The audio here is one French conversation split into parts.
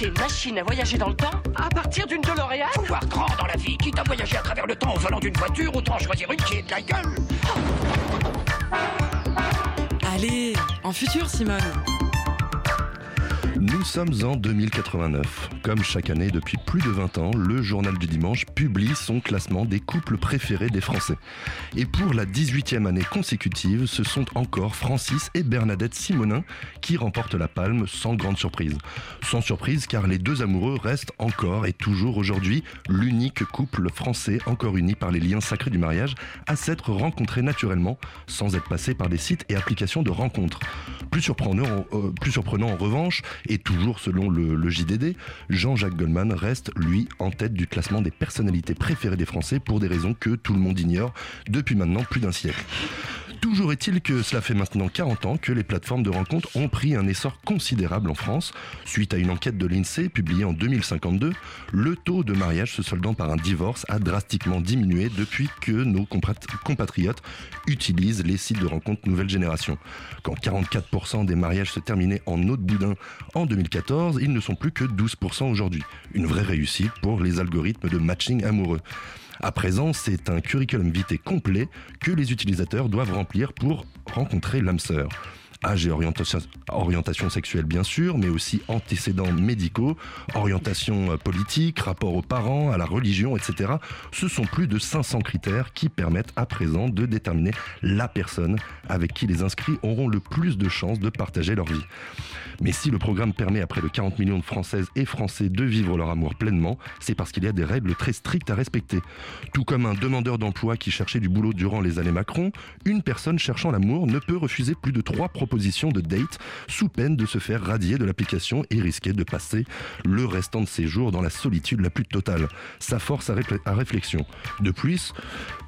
Une machine à voyager dans le temps à partir d'une DeLorean Pouvoir grand dans la vie, quitte à voyager à travers le temps au volant d'une voiture, autant choisir une qui est de la gueule. Allez, en futur, Simone. Nous sommes en 2089. Comme chaque année depuis plus de 20 ans, le journal du dimanche publie son classement des couples préférés des Français. Et pour la 18e année consécutive, ce sont encore Francis et Bernadette Simonin qui remportent la palme sans grande surprise. Sans surprise car les deux amoureux restent encore et toujours aujourd'hui l'unique couple français encore uni par les liens sacrés du mariage à s'être rencontrés naturellement sans être passé par des sites et applications de rencontres. Plus surprenant, euh, plus surprenant en revanche, et toujours selon le, JDD, Jean-Jacques Goldman reste, lui, en tête du classement des personnalités préférées des Français pour des raisons que tout le monde ignore depuis maintenant plus d'un siècle. Toujours est-il que cela fait maintenant 40 ans que les plateformes de rencontres ont pris un essor considérable en France. Suite à une enquête de l'INSEE publiée en 2052, le taux de mariage se soldant par un divorce a drastiquement diminué depuis que nos compatriotes utilisent les sites de rencontres nouvelle génération. Quand 44% des mariages se terminaient en eau de boudin en 2014, ils ne sont plus que 12% aujourd'hui. Une vraie réussite pour les algorithmes de matching amoureux. À présent, c'est un curriculum vitae complet que les utilisateurs doivent remplir pour rencontrer l'âme sœur. Âge et orientation, orientation, sexuelle bien sûr, mais aussi antécédents médicaux, orientation euh, politique, rapport aux parents, à la religion, etc. Ce sont plus de 500 critères qui permettent à présent de déterminer la personne avec qui les inscrits auront le plus de chances de partager leur vie. Mais si le programme permet à près de 40 millions de Françaises et Français de vivre leur amour pleinement, c'est parce qu'il y a des règles très strictes à respecter. Tout comme un demandeur d'emploi qui cherchait du boulot durant les années Macron, une personne cherchant l'amour ne peut refuser plus de trois propositions de date sous peine de se faire radier de l'application et risquer de passer le restant de ses jours dans la solitude la plus totale. Ça force à, réflexion. De plus,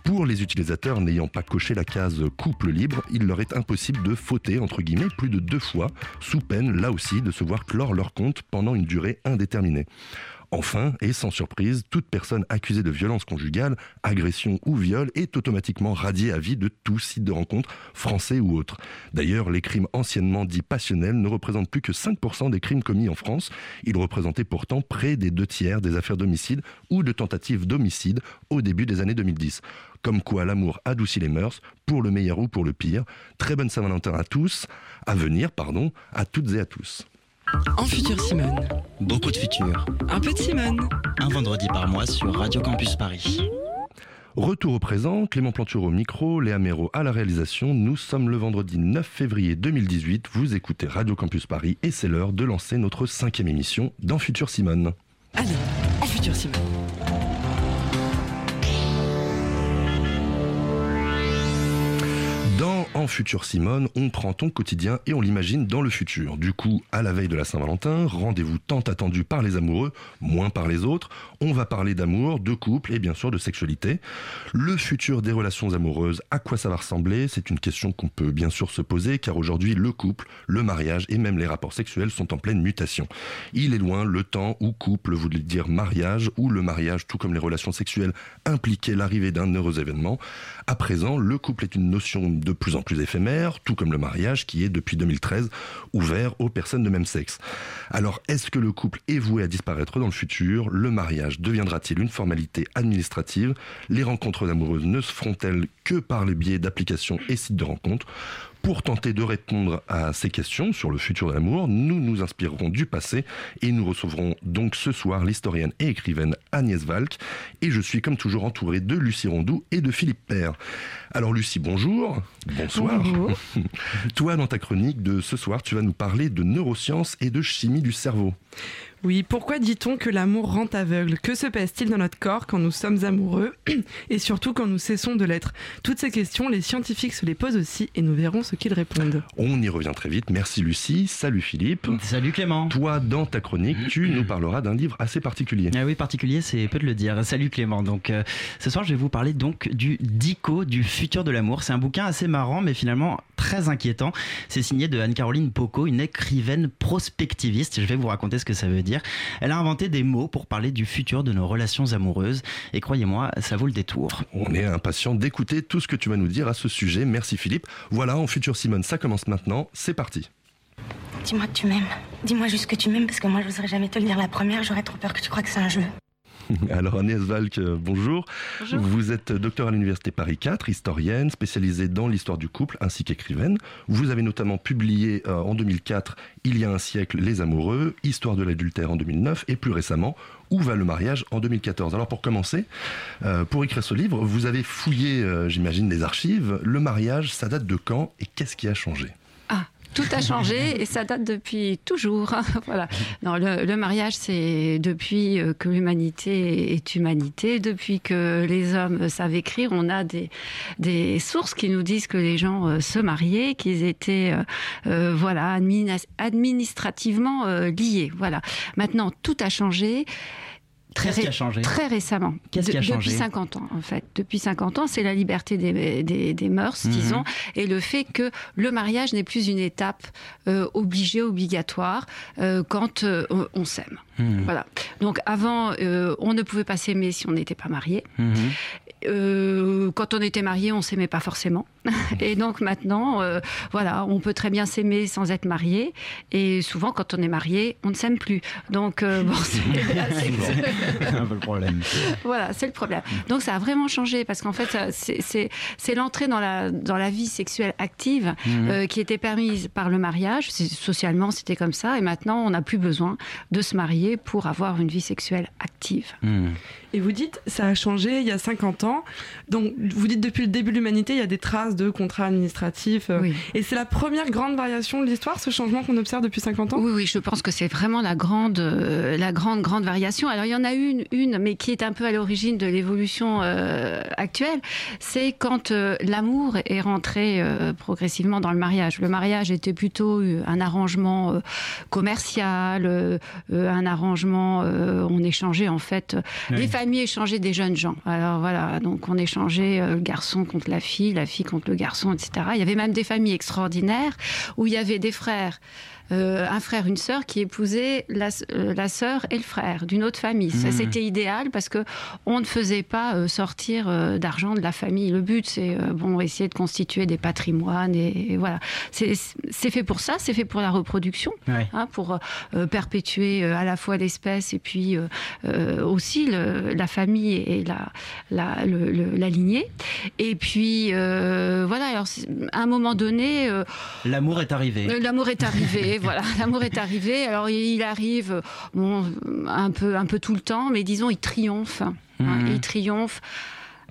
pour les utilisateurs n'ayant pas coché la case couple libre, il leur est impossible de fauter, entre guillemets, plus de deux fois, sous peine, là aussi, de se voir clore leur compte pendant une durée indéterminée. Enfin, et sans surprise, toute personne accusée de violence conjugale, agression ou viol est automatiquement radiée à vie de tout site de rencontre, français ou autre. D'ailleurs, les crimes anciennement dits passionnels ne représentent plus que 5% des crimes commis en France. Ils représentaient pourtant près des deux tiers des affaires d'homicide ou de tentatives d'homicide au début des années 2010. Comme quoi l'amour adoucit les mœurs, pour le meilleur ou pour le pire. Très bonne Saint-Valentin à tous, à venir, pardon, à toutes et à tous. En futur Simone. Beaucoup de futur. Un peu de Simone. Un vendredi par mois sur Radio Campus Paris. Retour au présent, Clément Planture au micro, Léa Méro à la réalisation. Nous sommes le vendredi 9 février 2018. Vous écoutez Radio Campus Paris et c'est l'heure de lancer notre cinquième émission dans Futur Simone. Allez, en Futur Simone. En Futur Simone, on prend ton quotidien et on l'imagine dans le futur. Du coup, à la veille de la Saint-Valentin, rendez-vous tant attendu par les amoureux, moins par les autres, on va parler d'amour, de couple et bien sûr de sexualité. Le futur des relations amoureuses, à quoi ça va ressembler? C'est une question qu'on peut bien sûr se poser car aujourd'hui le couple, le mariage et même les rapports sexuels sont en pleine mutation. Il est loin le temps où couple voulait dire mariage, ou le mariage, tout comme les relations sexuelles, impliquait l'arrivée d'un heureux événement. À présent, le couple est une notion de plus en plus éphémère, tout comme le mariage qui est depuis 2013 ouvert aux personnes de même sexe. Alors est-ce que le couple est voué à disparaître dans le futur? Le mariage deviendra-t-il une formalité administrative? Les rencontres amoureuses ne se feront-elles que par le biais d'applications et sites de rencontres? Pour tenter de répondre à ces questions sur le futur de l'amour, nous nous inspirerons du passé et nous recevrons donc ce soir l'historienne et écrivaine Agnès Valk. Et je suis comme toujours entouré de Lucie Rondou et de Philippe Père. Alors Lucie, bonjour. Bonsoir. Toi, dans ta chronique de ce soir, tu vas nous parler de neurosciences et de chimie du cerveau. Oui, pourquoi dit-on que l'amour rend aveugle? Que se passe-t-il dans notre corps quand nous sommes amoureux? Et surtout quand nous cessons de l'être? Toutes ces questions, les scientifiques se les posent aussi et nous verrons ce qu'ils répondent. On y revient très vite. Merci Lucie. Salut Philippe. Salut Clément. Toi, dans ta chronique, tu nous parleras d'un livre assez particulier. Ah oui, particulier, c'est peu de le dire. Salut Clément. Donc, euh, ce soir, je vais vous parler donc du Dico, du futur de l'amour. C'est un bouquin assez marrant, mais finalement très inquiétant. C'est signé de Anne-Caroline Poco, une écrivaine prospectiviste. Je vais vous raconter ce que ça veut dire. Elle a inventé des mots pour parler du futur de nos relations amoureuses. Et croyez-moi, ça vaut le détour. On est impatient d'écouter tout ce que tu vas nous dire à ce sujet. Merci Philippe. Voilà, en futur Simone, ça commence maintenant. C'est parti. Dis-moi que tu m'aimes. Dis-moi juste que tu m'aimes parce que moi je n'oserais jamais te le dire la première. J'aurais trop peur que tu crois que c'est un jeu. Alors Agnès Valk, euh, bonjour. Vous êtes docteur à l'université Paris 4, historienne, spécialisée dans l'histoire du couple ainsi qu'écrivaine. Vous avez notamment publié euh, en 2004 Il y a un siècle Les amoureux, Histoire de l'adultère en 2009 et plus récemment Où va le mariage en 2014. Alors pour commencer, euh, pour écrire ce livre, vous avez fouillé, j'imagine, des archives. Le mariage, ça date de quand et qu'est-ce qui a changé? Tout a changé et ça date depuis toujours. voilà. Non, le, mariage, c'est depuis euh, que l'humanité est humanité, depuis que les hommes savent écrire, on a des, des sources qui nous disent que les gens euh, se mariaient, qu'ils étaient euh, voilà administrativement liés. Voilà. Maintenant, tout a changé. Très, a changé Très récemment. Qu'est-ce qui a changé? Depuis 50 ans, en fait. Depuis 50 ans, c'est la liberté des, des, des mœurs, mhm. disons, et le fait que le mariage n'est plus une étape euh, obligée, obligatoire, euh, quand euh, on, s'aime. Mhm. Voilà. Donc avant, on ne pouvait pas s'aimer si on n'était pas marié. Mhm. Euh, quand on était marié, on s'aimait pas forcément. Et donc maintenant, euh, voilà, on peut très bien s'aimer sans être marié. Et souvent, quand on est marié, on ne s'aime plus. Donc euh, bon, c'est un peu le problème. Voilà, c'est le problème. Donc ça a vraiment changé parce qu'en fait, c'est l'entrée dans la dans la vie sexuelle active mhm. qui était permise par le mariage. Socialement, c'était comme ça. Et maintenant, on n'a plus besoin de se marier pour avoir une vie sexuelle active. Mhm. Et vous dites, ça a changé il y a 50 ans. Donc, vous dites, depuis le début de l'humanité, il y a des traces de contrats administratifs. Euh, et c'est la première grande variation de l'histoire, ce changement qu'on observe depuis 50 ans? Oui, oui, je pense que c'est vraiment la grande, euh, la grande, grande variation. Alors, il y en a une, une mais qui est un peu à l'origine de l'évolution euh, actuelle. C'est quand l'amour est rentré progressivement dans le mariage. Le mariage était plutôt un arrangement commercial, un arrangement, on échangeait en fait les familles échangeaient des jeunes gens. Alors voilà, donc on échangeait euh, le garçon contre la fille, la fille contre le garçon, etc. Il y avait même des familles extraordinaires où il y avait des frères euh, un frère, une sœur qui épousait la, euh, la sœur et le frère d'une autre famille. Ça, mmh. c'était idéal parce que on ne faisait pas euh, sortir d'argent de la famille. Le but, c'est bon, essayer de constituer des patrimoines et, voilà. C'est fait pour ça, c'est fait pour la reproduction, hein, pour perpétuer à la fois l'espèce et puis aussi le, la famille et la, la, le, la lignée. Et puis voilà. Alors, à un moment donné, l'amour est arrivé. L'amour est arrivé. voilà, l'amour est arrivé. Alors il arrive bon, un, peu, un peu tout le temps, mais disons, il triomphe. Hein. Mhm. il triomphe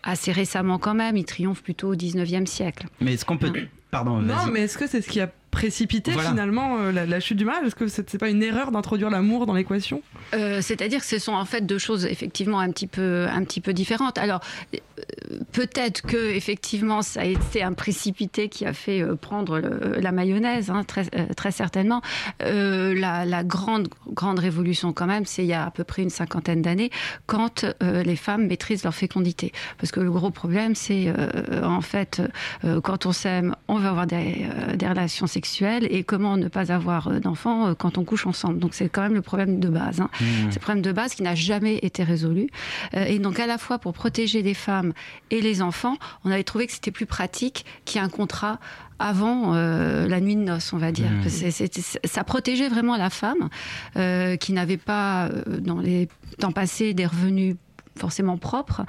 assez récemment quand même, il triomphe plutôt au 19e siècle. Mais est-ce qu'on peut... Hein. Pardon, Non, mais est-ce que c'est ce qui a précipiter finalement euh, la, chute du mariage Est-ce que c'est pas une erreur d'introduire l'amour dans l'équation? Euh, C'est-à-dire que ce sont en fait deux choses effectivement un petit peu, un petit peu différentes. Alors euh, peut-être que effectivement ça a été un précipité qui a fait prendre la mayonnaise, hein, très, très certainement. La, la, grande, grande révolution quand même, c'est il y a à peu près une cinquantaine d'années, quand les femmes maîtrisent leur fécondité. Parce que le gros problème, c'est en fait quand on s'aime, on va avoir des, des relations sexuelles et comment ne pas avoir euh, d'enfants euh, quand on couche ensemble. Donc c'est quand même le problème de base. Hein. Mmh. C'est le problème de base qui n'a jamais été résolu. Euh, et donc à la fois pour protéger les femmes et les enfants, on avait trouvé que c'était plus pratique qu'il y ait un contrat avant la nuit de noces, on va dire. Mmh. ça protégeait vraiment la femme qui n'avait pas, dans les temps passés, des revenus forcément propre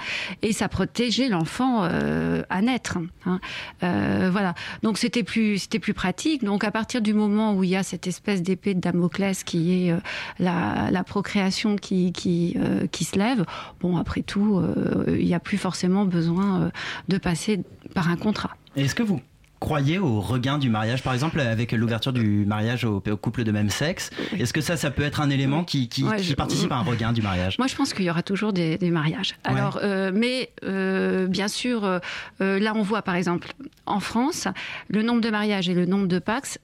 et ça protégeait l'enfant euh, à naître. Hein. Euh, voilà. Donc c'était plus c'était plus pratique. Donc à partir du moment où il y a cette espèce d'épée de Damoclès qui est euh, la, procréation qui qui, qui se lève, bon après tout il n'y a plus forcément besoin de passer par un contrat. Est-ce que vous croyez au regain du mariage, par exemple avec l'ouverture du mariage aux, aux couples de même sexe Est-ce que ça, ça peut être un élément qui, qui, Ouais, qui je- participe à un regain du mariage? Moi, je pense qu'il y aura toujours des, des mariages. Ouais. Alors, euh, mais euh, bien sûr, euh, euh, là, on voit par exemple en France, le nombre de mariages et le nombre de Pax.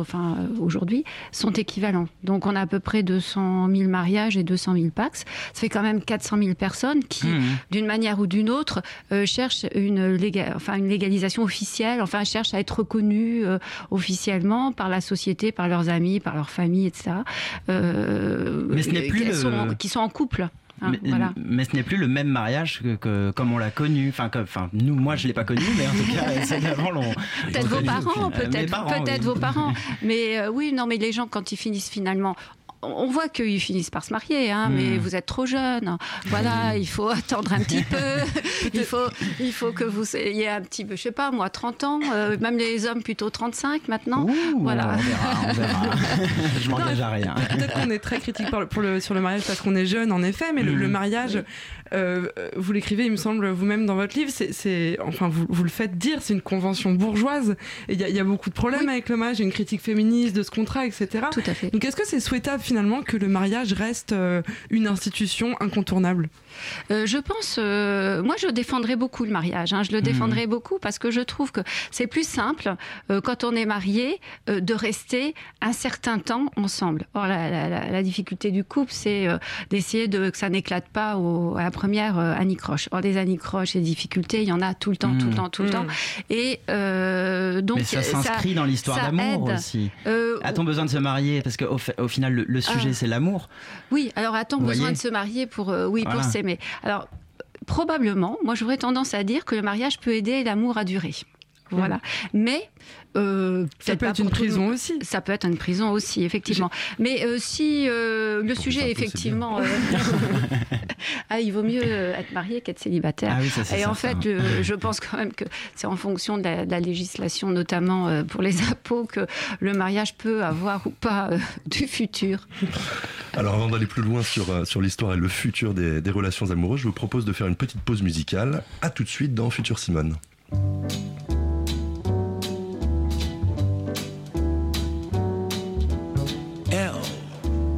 Enfin, euh, aujourd'hui, sont équivalents. Donc, on a à peu près 200 000 mariages et 200 000 Pax. Ça fait quand même 400 000 personnes qui, Mhm. d'une manière ou d'une autre, euh, cherchent une, léga- enfin, une légalisation officielle, enfin, cherchent à être reconnus euh, officiellement par la société, par leurs amis, par leur famille, etc. Euh, Mais ce n'est plus le- sont qui sont en couple. Hein, mais, voilà. mais ce n'est plus le même mariage que, que- comme on l'a connu. Enfin, nous, moi, je l'ai pas connu, mais en tout cas, ceux d'avant. Peut-être l'ont vos parents, Euh, peut-être parents, peut-être oui. vos parents. Mais euh, oui, non, mais les gens, quand ils finissent finalement. On voit qu'ils finissent par se marier, hein, Hmm. mais vous êtes trop jeune. Voilà, il faut attendre un petit peu. il, faut, il faut que vous ayez un petit peu, je sais pas, moi, 30 ans, euh, même les hommes plutôt 35 maintenant. Ouh, Voilà. On verra, on verra. je m'engage à rien. Peut-être qu'on est très critique par le- pour le, sur le mariage parce qu'on est jeune, en effet, mais le, le mariage, euh, vous l'écrivez, il me semble, vous-même dans votre livre, c'est, enfin, vous, vous le faites dire, c'est une convention bourgeoise. Il y, a- il y a beaucoup de problèmes avec le mariage, une critique féministe de ce contrat, etc. Tout à fait. Donc, est-ce que c'est souhaitable finalement que le mariage reste euh, une institution incontournable? Euh, je pense, euh, moi je défendrais beaucoup le mariage. hein. je le Mhm. défendrais beaucoup parce que je trouve que c'est plus simple euh, quand on est marié de rester un certain temps ensemble. Or la, la- la- la difficulté du couple, c'est d'essayer de que ça n'éclate pas au- à la première anicroche. Or des anicroches et des difficultés, il y en a tout le temps, tout le Mhm. temps, tout le temps. Et euh, donc mais ça s'inscrit dans l'histoire d'amour aussi. A-t-on besoin de se marier? Parce qu'au au final, le, le sujet, Ah. c'est l'amour. Oui, alors a-t-on besoin de se marier pour, oui, Voilà. pour s'aimer Alors, probablement, moi j'aurais tendance à dire que le mariage peut aider l'amour à durer. Voilà. Mais. euh, Ça peut être une prison aussi. Ça peut être une prison aussi, effectivement. Mais euh, si euh, le sujet, effectivement. euh, ah, il vaut mieux être marié qu'être célibataire. Ah oui, ça c'est Et en fait, je pense quand même que c'est en fonction de la, de la législation, notamment euh, pour les impôts, que le mariage peut avoir ou pas euh, du futur. Alors avant d'aller plus loin sur, sur l'histoire et le futur des, des relations amoureuses, je vous propose de faire une petite pause musicale. À tout de suite dans Futur Simone.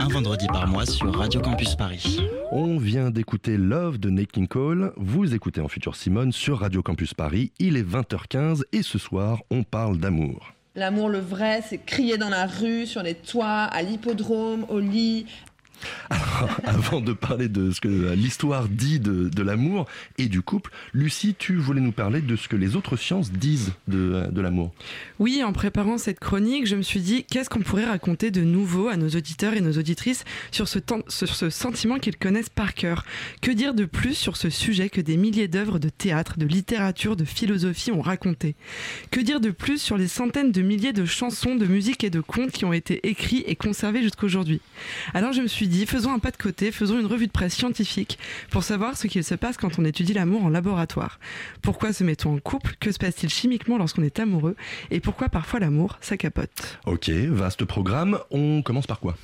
Un vendredi par mois sur Radio Campus Paris. On vient d'écouter Love de Nate King Cole. Vous écoutez en futur Simone sur Radio Campus Paris. Il est 20h15 et ce soir, on parle d'amour. L'amour, le vrai, c'est crier dans la rue, sur les toits, à l'hippodrome, au lit, alors, avant de parler de ce que l'histoire dit de, de l'amour et du couple, Lucie, tu voulais nous parler de ce que les autres sciences disent de, de l'amour. Oui, en préparant cette chronique, je me suis dit qu'est-ce qu'on pourrait raconter de nouveau à nos auditeurs et nos auditrices sur ce, temps, sur ce sentiment qu'ils connaissent par cœur? Que dire de plus sur ce sujet que des milliers d'œuvres de théâtre, de littérature, de philosophie ont raconté? Que dire de plus sur les centaines de milliers de chansons, de musique et de contes qui ont été écrits et conservés jusqu'aujourd'hui? Alors je me suis dit, faisons un pas de côté, faisons une revue de presse scientifique pour savoir ce qu'il se passe quand on étudie l'amour en laboratoire. Pourquoi se met-on en couple? Que se passe-t-il chimiquement lorsqu'on est amoureux? Et pourquoi parfois l'amour, ça capote? Ok, vaste programme. On commence par quoi?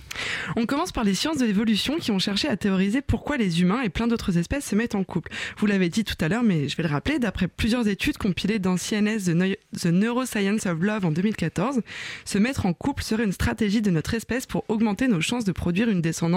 On commence par les sciences de l'évolution qui ont cherché à théoriser pourquoi les humains et plein d'autres espèces se mettent en couple. Vous l'avez dit tout à l'heure, mais je vais le rappeler, d'après plusieurs études compilées dans CNS The Neuroscience of Love en 2014, se mettre en couple serait une stratégie de notre espèce pour augmenter nos chances de produire une descendance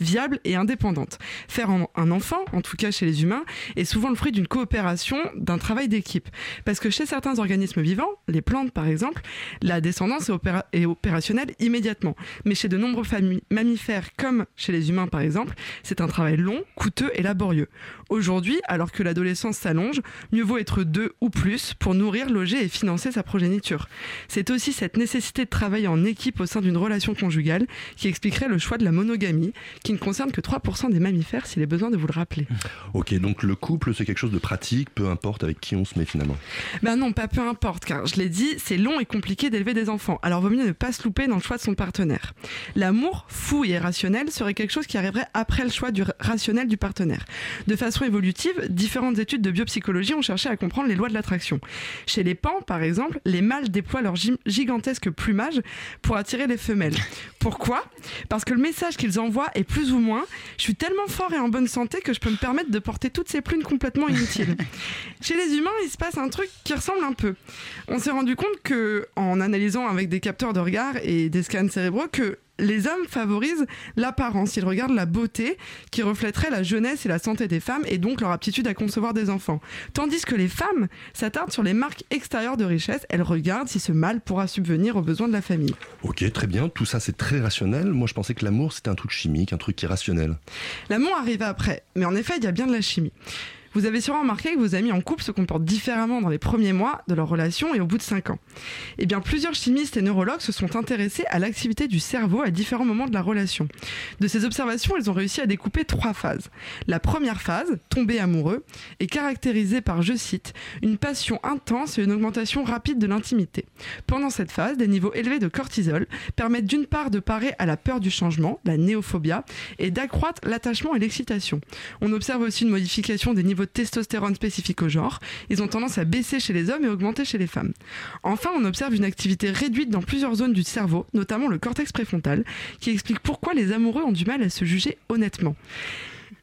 viable et indépendante. Faire un enfant, en tout cas chez les humains, est souvent le fruit d'une coopération, d'un travail d'équipe. Parce que chez certains organismes vivants, les plantes par exemple, la descendance est, est opérationnelle immédiatement. Mais chez de nombreux mammifères, comme chez les humains par exemple, c'est un travail long, coûteux et laborieux. Aujourd'hui, alors que l'adolescence s'allonge, mieux vaut être deux ou plus pour nourrir, loger et financer sa progéniture. C'est aussi cette nécessité de travailler en équipe au sein d'une relation conjugale qui expliquerait le choix de la monogamie, qui ne concerne que 3% des mammifères, s'il est besoin de vous le rappeler. Ok, donc le couple, c'est quelque chose de pratique, peu importe avec qui on se met finalement. Ben non, pas peu importe, car je l'ai dit, c'est long et compliqué d'élever des enfants. Alors vaut mieux ne pas se louper dans le choix de son partenaire. L'amour, fou et irrationnel, serait quelque chose qui arriverait après le choix du rationnel du partenaire. De façon évolutive, différentes études de biopsychologie ont cherché à comprendre les lois de l'attraction. Chez les pans, par exemple, les mâles déploient leur gigantesque plumage pour attirer les femelles. Pourquoi? Parce que le message qu'ils envoient est plus ou moins je suis tellement fort et en bonne santé que je peux me permettre de porter toutes ces plumes complètement inutiles. Chez les humains, il se passe un truc qui ressemble un peu. On s'est rendu compte que, en analysant avec des capteurs de regard et des scans cérébraux, que les hommes favorisent l'apparence. Ils regardent la beauté qui reflèterait la jeunesse et la santé des femmes et donc leur aptitude à concevoir des enfants. Tandis que les femmes s'attardent sur les marques extérieures de richesse. Elles regardent si ce mâle pourra subvenir aux besoins de la famille. Ok, très bien. Tout ça, c'est très rationnel. Moi, je pensais que l'amour, c'était un truc chimique, un truc qui est rationnel. L'amour arrive après. Mais en effet, il y a bien de la chimie. Vous avez sûrement remarqué que vos amis en couple se comportent différemment dans les premiers mois de leur relation et au bout de 5 ans. Eh bien, plusieurs chimistes et neurologues se sont intéressés à l'activité du cerveau à différents moments de la relation. De ces observations, ils ont réussi à découper trois phases. La première phase, tomber amoureux, est caractérisée par, je cite, une passion intense et une augmentation rapide de l'intimité. Pendant cette phase, des niveaux élevés de cortisol permettent d'une part de parer à la peur du changement, la néophobia, et d'accroître l'attachement et l'excitation. On observe aussi une modification des niveaux de testostérone spécifique au genre. Ils ont tendance à baisser chez les hommes et augmenter chez les femmes. Enfin, on observe une activité réduite dans plusieurs zones du cerveau, notamment le cortex préfrontal, qui explique pourquoi les amoureux ont du mal à se juger honnêtement.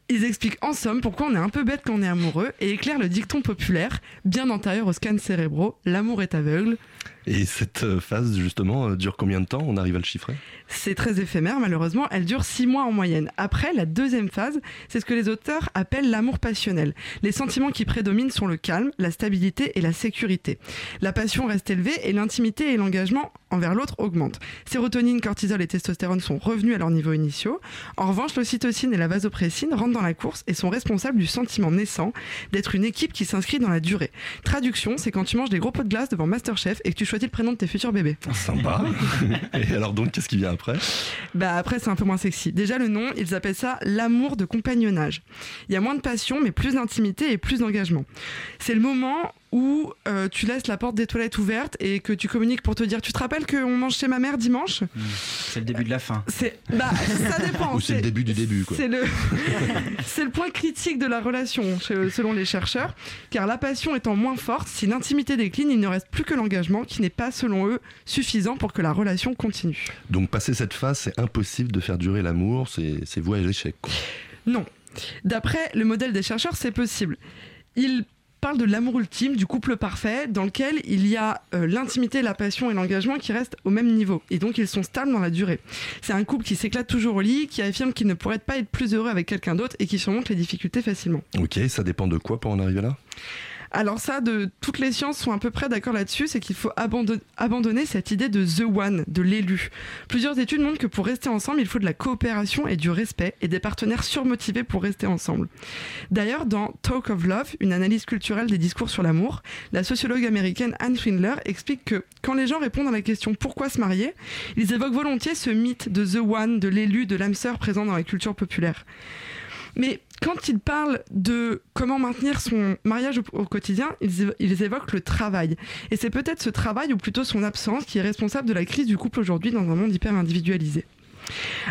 Ils expliquent en somme pourquoi on est un peu bête quand on est amoureux et éclairent le dicton populaire, bien antérieur aux scans cérébraux, l'amour est aveugle. Et cette euh, phase, justement, euh, dure combien de temps? On arrive à le chiffrer? C'est très éphémère, malheureusement. Elle dure six mois en moyenne. Après, la deuxième phase, c'est ce que les auteurs appellent l'amour passionnel. Les sentiments qui prédominent sont le calme, la stabilité et la sécurité. La passion reste élevée et l'intimité et l'engagement envers l'autre augmentent. Sérotonine, cortisol et testostérone sont revenus à leurs niveaux initiaux. En revanche, l'ocytocine et la vasopressine rentrent dans la course et sont responsables du sentiment naissant d'être une équipe qui s'inscrit dans la durée. Traduction, c'est quand tu manges des gros pots de glace devant Masterchef et que tu choisis le prénom de tes futurs bébés. Sympa. Et alors donc, qu'est-ce qui vient après? Bah après, c'est un peu moins sexy. Déjà, le nom, ils appellent ça l'amour de compagnonnage. Il y a moins de passion, mais plus d'intimité et plus d'engagement. C'est le moment où euh, tu laisses la porte des toilettes ouverte et que tu communiques pour te dire tu te rappelles qu'on mange chez ma mère dimanche? Mmh. C'est le début de la fin. C'est bah ça dépend. Ou c'est le début du début quoi. C'est le c'est le point critique de la relation selon les chercheurs car la passion étant moins forte, si l'intimité décline, il ne reste plus que l'engagement qui n'est pas selon eux suffisant pour que la relation continue. Donc passer cette phase, c'est impossible de faire durer l'amour, c'est voué à l'échec. Non. D'après le modèle des chercheurs, c'est possible. Ils parle de l'amour ultime, du couple parfait, dans lequel il y a euh, l'intimité, la passion et l'engagement qui restent au même niveau. Et donc ils sont stables dans la durée. C'est un couple qui s'éclate toujours au lit, qui affirme qu'il ne pourrait pas être plus heureux avec quelqu'un d'autre et qui surmonte les difficultés facilement. Ok, ça dépend de quoi pour en arriver là? Alors ça, toutes les sciences sont à peu près d'accord là-dessus, c'est qu'il faut abandonner, cette idée de the one, de l'élu. Plusieurs études montrent que pour rester ensemble, il faut de la coopération et du respect et des partenaires surmotivés pour rester ensemble. D'ailleurs, dans Talk of Love, une analyse culturelle des discours sur l'amour, la sociologue américaine Anne Swindler explique que quand les gens répondent à la question pourquoi se marier, ils évoquent volontiers ce mythe de the one, de l'élu, de l'âme sœur présent dans la culture populaire. Mais quand ils parlent de comment maintenir son mariage au, quotidien, ils évoquent le travail. Et c'est peut-être ce travail, ou plutôt son absence, qui est responsable de la crise du couple aujourd'hui dans un monde hyper individualisé.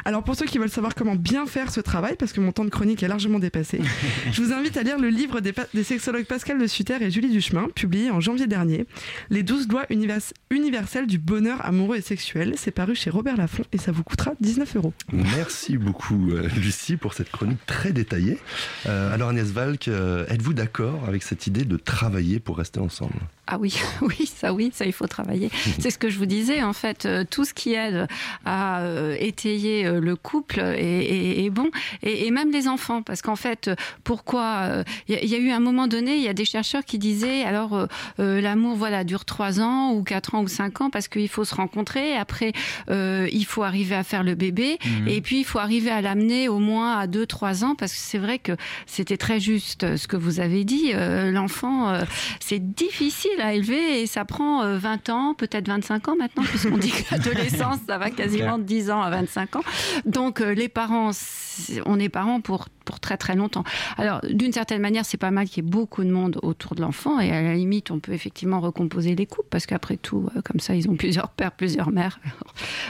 Alors pour ceux qui veulent savoir comment bien faire ce travail, parce que mon temps de chronique est largement dépassé, je vous invite à lire le livre des, sexologues Pascal de Sutter et Julie Duchemin, publié en janvier dernier, Les 12 lois univers- universelles du bonheur amoureux et sexuel. C'est paru chez Robert Laffont et ça vous coûtera 19 euros. Merci beaucoup, euh, Lucie, pour cette chronique très détaillée. Euh, alors, Agnès Valk, euh, êtes-vous d'accord avec cette idée de travailler pour rester ensemble? Ah oui, oui, ça oui, ça il faut travailler. C'est ce que je vous disais, en fait, tout ce qui aide à euh, étayer euh, le couple est, est- est bon, et, et même les enfants, parce qu'en fait, euh, pourquoi euh, Il y, a- il y a eu un moment donné, il y a des chercheurs qui disaient, alors euh, euh, l'amour, voilà, dure trois ans ou quatre ans ou cinq ans, parce qu'il faut se rencontrer, après euh, il faut arriver à faire le bébé, Mhm. et puis il faut arriver à l'amener au moins à deux, trois ans, parce que c'est vrai que c'était très juste euh, ce que vous avez dit, euh, l'enfant, euh, c'est difficile à élever et ça prend euh, 20 ans, peut-être 25 ans maintenant, puisqu'on dit que l'adolescence, ça va quasiment de 10 ans à 25 ans. Donc euh, les parents, on est parents pour pour très très longtemps. Alors d'une certaine manière, c'est pas mal qu'il y ait beaucoup de monde autour de l'enfant et à la limite, on peut effectivement recomposer les couples parce qu'après tout, euh, comme ça, ils ont plusieurs pères, plusieurs mères.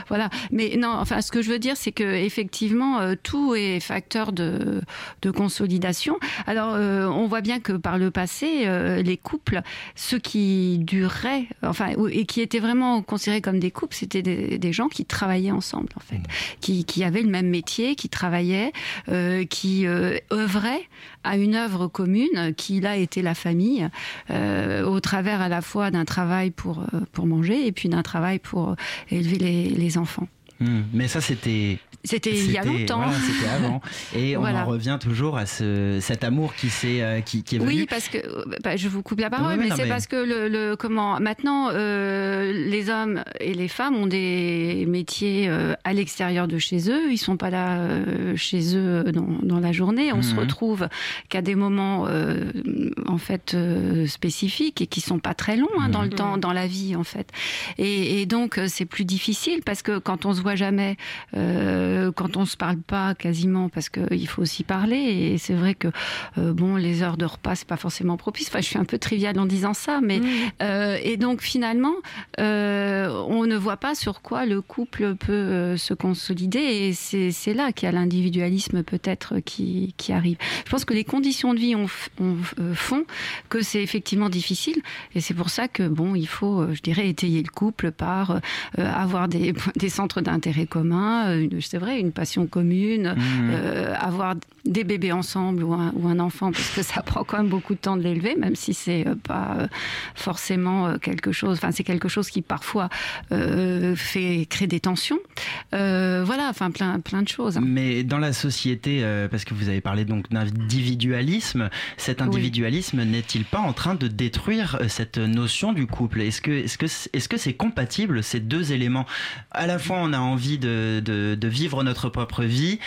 voilà. Mais non, enfin, ce que je veux dire, c'est que effectivement, euh, tout est facteur de de consolidation. Alors, euh, on voit bien que par le passé, euh, les couples, ceux qui duraient, enfin, et qui étaient vraiment considérés comme des couples, c'était des, des gens qui travaillaient ensemble, en fait, qui, qui avaient le même métier, qui travaillaient, euh, qui euh, œuvraient à une œuvre commune, qui là était la famille, euh, au travers à la fois d'un travail pour, euh, manger et puis d'un travail pour élever les enfants. Hmm, Mais ça, c'était. C'était il y a longtemps. voilà, c'était avant. Et on Voilà. en revient toujours à ce, cet amour qui, s'est, euh, qui, qui est venu. Oui, parce que bah, je vous coupe la parole, Oui, mais c'est mais- parce que le, le- comment maintenant euh, les hommes et les femmes ont des métiers euh, à l'extérieur de chez eux. Ils sont pas là euh, chez eux dans, dans la journée. On se Mhm. retrouve qu'à des moments euh, en fait euh, spécifiques et qui sont pas très longs hein, dans le Mhm. temps, dans la vie en fait. Et, et donc euh, c'est plus difficile parce que quand on se voit jamais, euh, quand on se parle pas quasiment, parce qu'il faut aussi parler. Et c'est vrai que euh, bon, les heures de repas c'est pas forcément propice. Enfin, je suis un peu triviale en disant ça, mais euh, et donc finalement, on ne voit pas sur quoi le couple peut se consolider. Et c'est là qu'il y a l'individualisme peut-être qui, qui arrive. Je pense que les conditions de vie ont, ont, font que c'est effectivement difficile. Et c'est pour ça que bon, il faut, je dirais, étayer le couple par euh, avoir des, des centres d'intérêt communs, euh, une- c'est vrai, une passion commune, Mhm. euh, avoir des bébés ensemble ou un, ou un enfant, parce que ça prend quand même beaucoup de temps de l'élever, même si c'est euh, pas euh, forcément euh, quelque chose. Enfin, c'est quelque chose qui parfois euh, fait créer des tensions. Euh, voilà, enfin plein plein de choses. Mais dans la société, euh, parce que vous avez parlé donc d'individualisme, cet Oui. individualisme n'est-il pas en train de détruire cette notion du couple? Est-ce que est-ce que est-ce que c'est compatible ces deux éléments? À la fois, on a envie de, de, de vivre notre propre vie,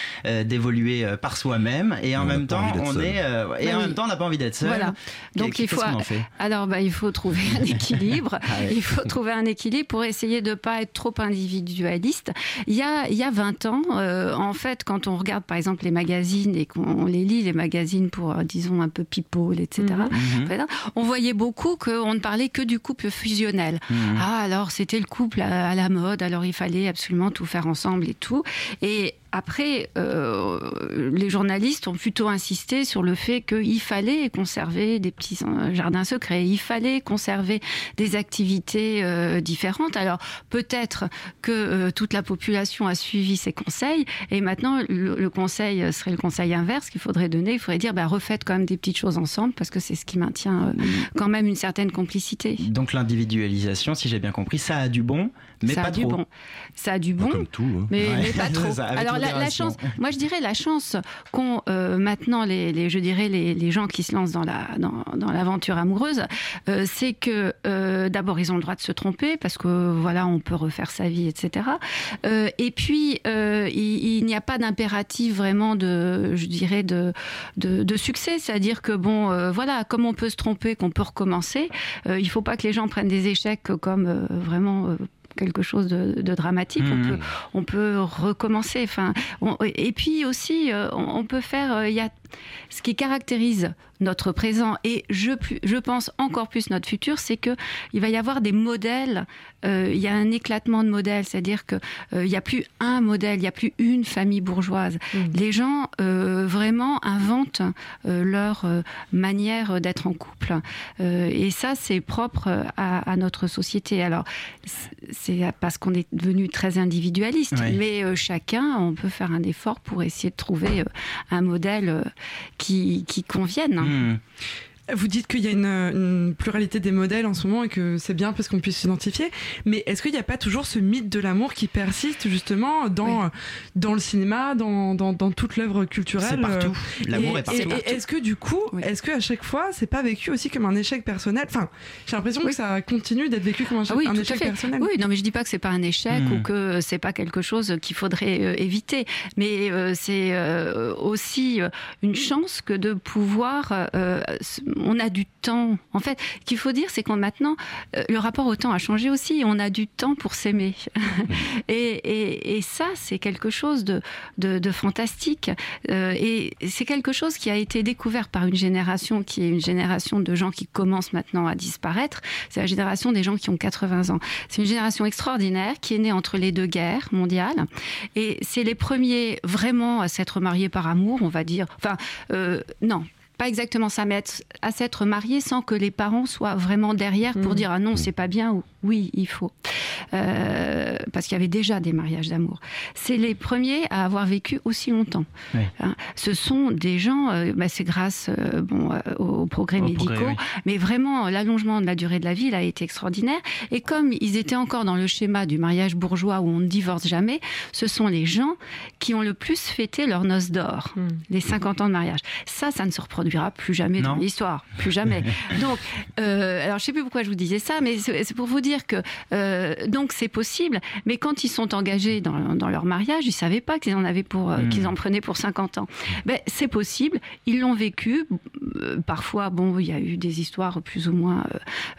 d'évoluer par soi-même, et en même temps, on est euh, et Bah en même temps, on n'a pas envie d'être seul. Voilà. Donc il faut qu'est-ce qu'on en fait? alors bah, il faut trouver un équilibre. Ah. Il faut trouver un équilibre pour essayer de pas être trop individualiste. Il y a il y a 20 ans, euh, en fait, quand on regarde par exemple les magazines et qu'on les lit les magazines pour euh, disons un peu people, etc. Mhm. On voyait beaucoup qu'on ne parlait que du couple fusionnel. Mhm. Ah alors c'était le couple à, à la mode, alors il fallait absolument tout faire ensemble et tout. Et après, euh, les journalistes ont plutôt insisté sur le fait qu'il fallait conserver des petits euh, jardins secrets, il fallait conserver des activités euh, différentes. Alors peut-être que toute la population a suivi ces conseils et maintenant le, conseil serait le conseil inverse qu'il faudrait donner. Il faudrait dire bah, refaites quand même des petites choses ensemble parce que c'est ce qui maintient quand même une certaine complicité. Donc l'individualisation, si j'ai bien compris, ça a du bon, mais ça pas a du bon. Ça a du bon, Comme tout. hein. mais, Ouais, mais pas trop. ça, Alors la, chance, moi je dirais la chance qu'ont euh, maintenant les, les- je dirais les, les gens qui se lancent dans la dans, dans l'aventure amoureuse, euh, c'est que euh, d'abord ils ont le droit de se tromper parce que voilà on peut refaire sa vie, etc. Euh, et puis euh, il, il n'y a pas d'impératif vraiment de, je dirais de de, de succès, c'est-à-dire que bon euh, voilà comme on peut se tromper, qu'on peut recommencer, euh, il faut pas que les gens prennent des échecs comme euh, vraiment euh, quelque chose de, de dramatique. On Mhm. peut on peut recommencer. Enfin, on- et puis aussi, euh, on, on peut faire. euh, Il y a ce qui caractérise notre présent et je, pense encore plus notre futur, c'est que il va y avoir des modèles. euh, il y a un éclatement de modèles, c'est-à-dire que euh, il n'y a plus un modèle, il n'y a plus une famille bourgeoise. Les gens euh, vraiment inventent leur manière d'être en couple, et ça c'est propre à, à notre société. Alors c'est parce qu'on est devenu très individualiste, mais chacun, on peut faire un effort pour essayer de trouver un modèle qui, qui convienne. Hmm. Vous dites qu'il y a une, une pluralité des modèles en ce moment et que c'est bien parce qu'on puisse s'identifier. Mais est-ce qu'il n'y a pas toujours ce mythe de l'amour qui persiste justement dans, dans le cinéma, dans, dans, dans toute l'œuvre culturelle C'est partout. euh, L'amour et- est partout. et- et est-ce que du coup, Oui. est-ce que à chaque fois, c'est pas vécu aussi comme un échec personnel? Enfin, j'ai l'impression que ça continue d'être vécu comme un, Ah un échec personnel. Oui, non, mais je dis pas que c'est pas un échec Hmm. ou que c'est pas quelque chose qu'il faudrait euh, éviter, mais euh, c'est euh, aussi euh, une chance que de pouvoir. On a du temps. En fait, ce qu'il faut dire, c'est qu'on maintenant euh, le rapport au temps a changé aussi. On a du temps pour s'aimer, et, et- et ça, c'est quelque chose de, de, de fantastique. Euh, et c'est quelque chose qui a été découvert par une génération qui est une génération de gens qui commencent maintenant à disparaître. C'est la génération des gens qui ont 80 ans. C'est une génération extraordinaire qui est née entre les deux guerres mondiales. Et c'est les premiers vraiment à s'être mariés par amour, on va dire. Enfin, euh, non. Pas exactement ça, mais à s'être mariés sans que les parents soient vraiment derrière pour Mhm. dire ah non c'est pas bien ou oui il faut Euh, parce qu'il y avait déjà des mariages d'amour. C'est les premiers à avoir vécu aussi longtemps. Oui. Hein, ce sont des gens, euh, bah, c'est grâce euh, bon, aux progrès Aux médicaux, progrès, oui. mais vraiment l'allongement de la durée de la vie il a été extraordinaire. Et comme ils étaient encore dans le schéma du mariage bourgeois où on ne divorce jamais, ce sont les gens qui ont le plus fêté leur noces d'or, Hmm. les 50 ans de mariage. Ça, ça ne se reproduira plus jamais Non. dans l'histoire, plus jamais. donc, euh, alors je sais plus pourquoi je vous disais ça, mais c'est pour vous dire que euh, donc c'est possible. Mais quand ils sont engagés dans, dans leur mariage, ils savaient pas qu'ils en avaient pour, euh, Hmm. qu'ils en prenaient pour 50 ans. Ben, c'est possible. Ils l'ont vécu. Euh, parfois, bon, il y a eu des histoires plus ou moins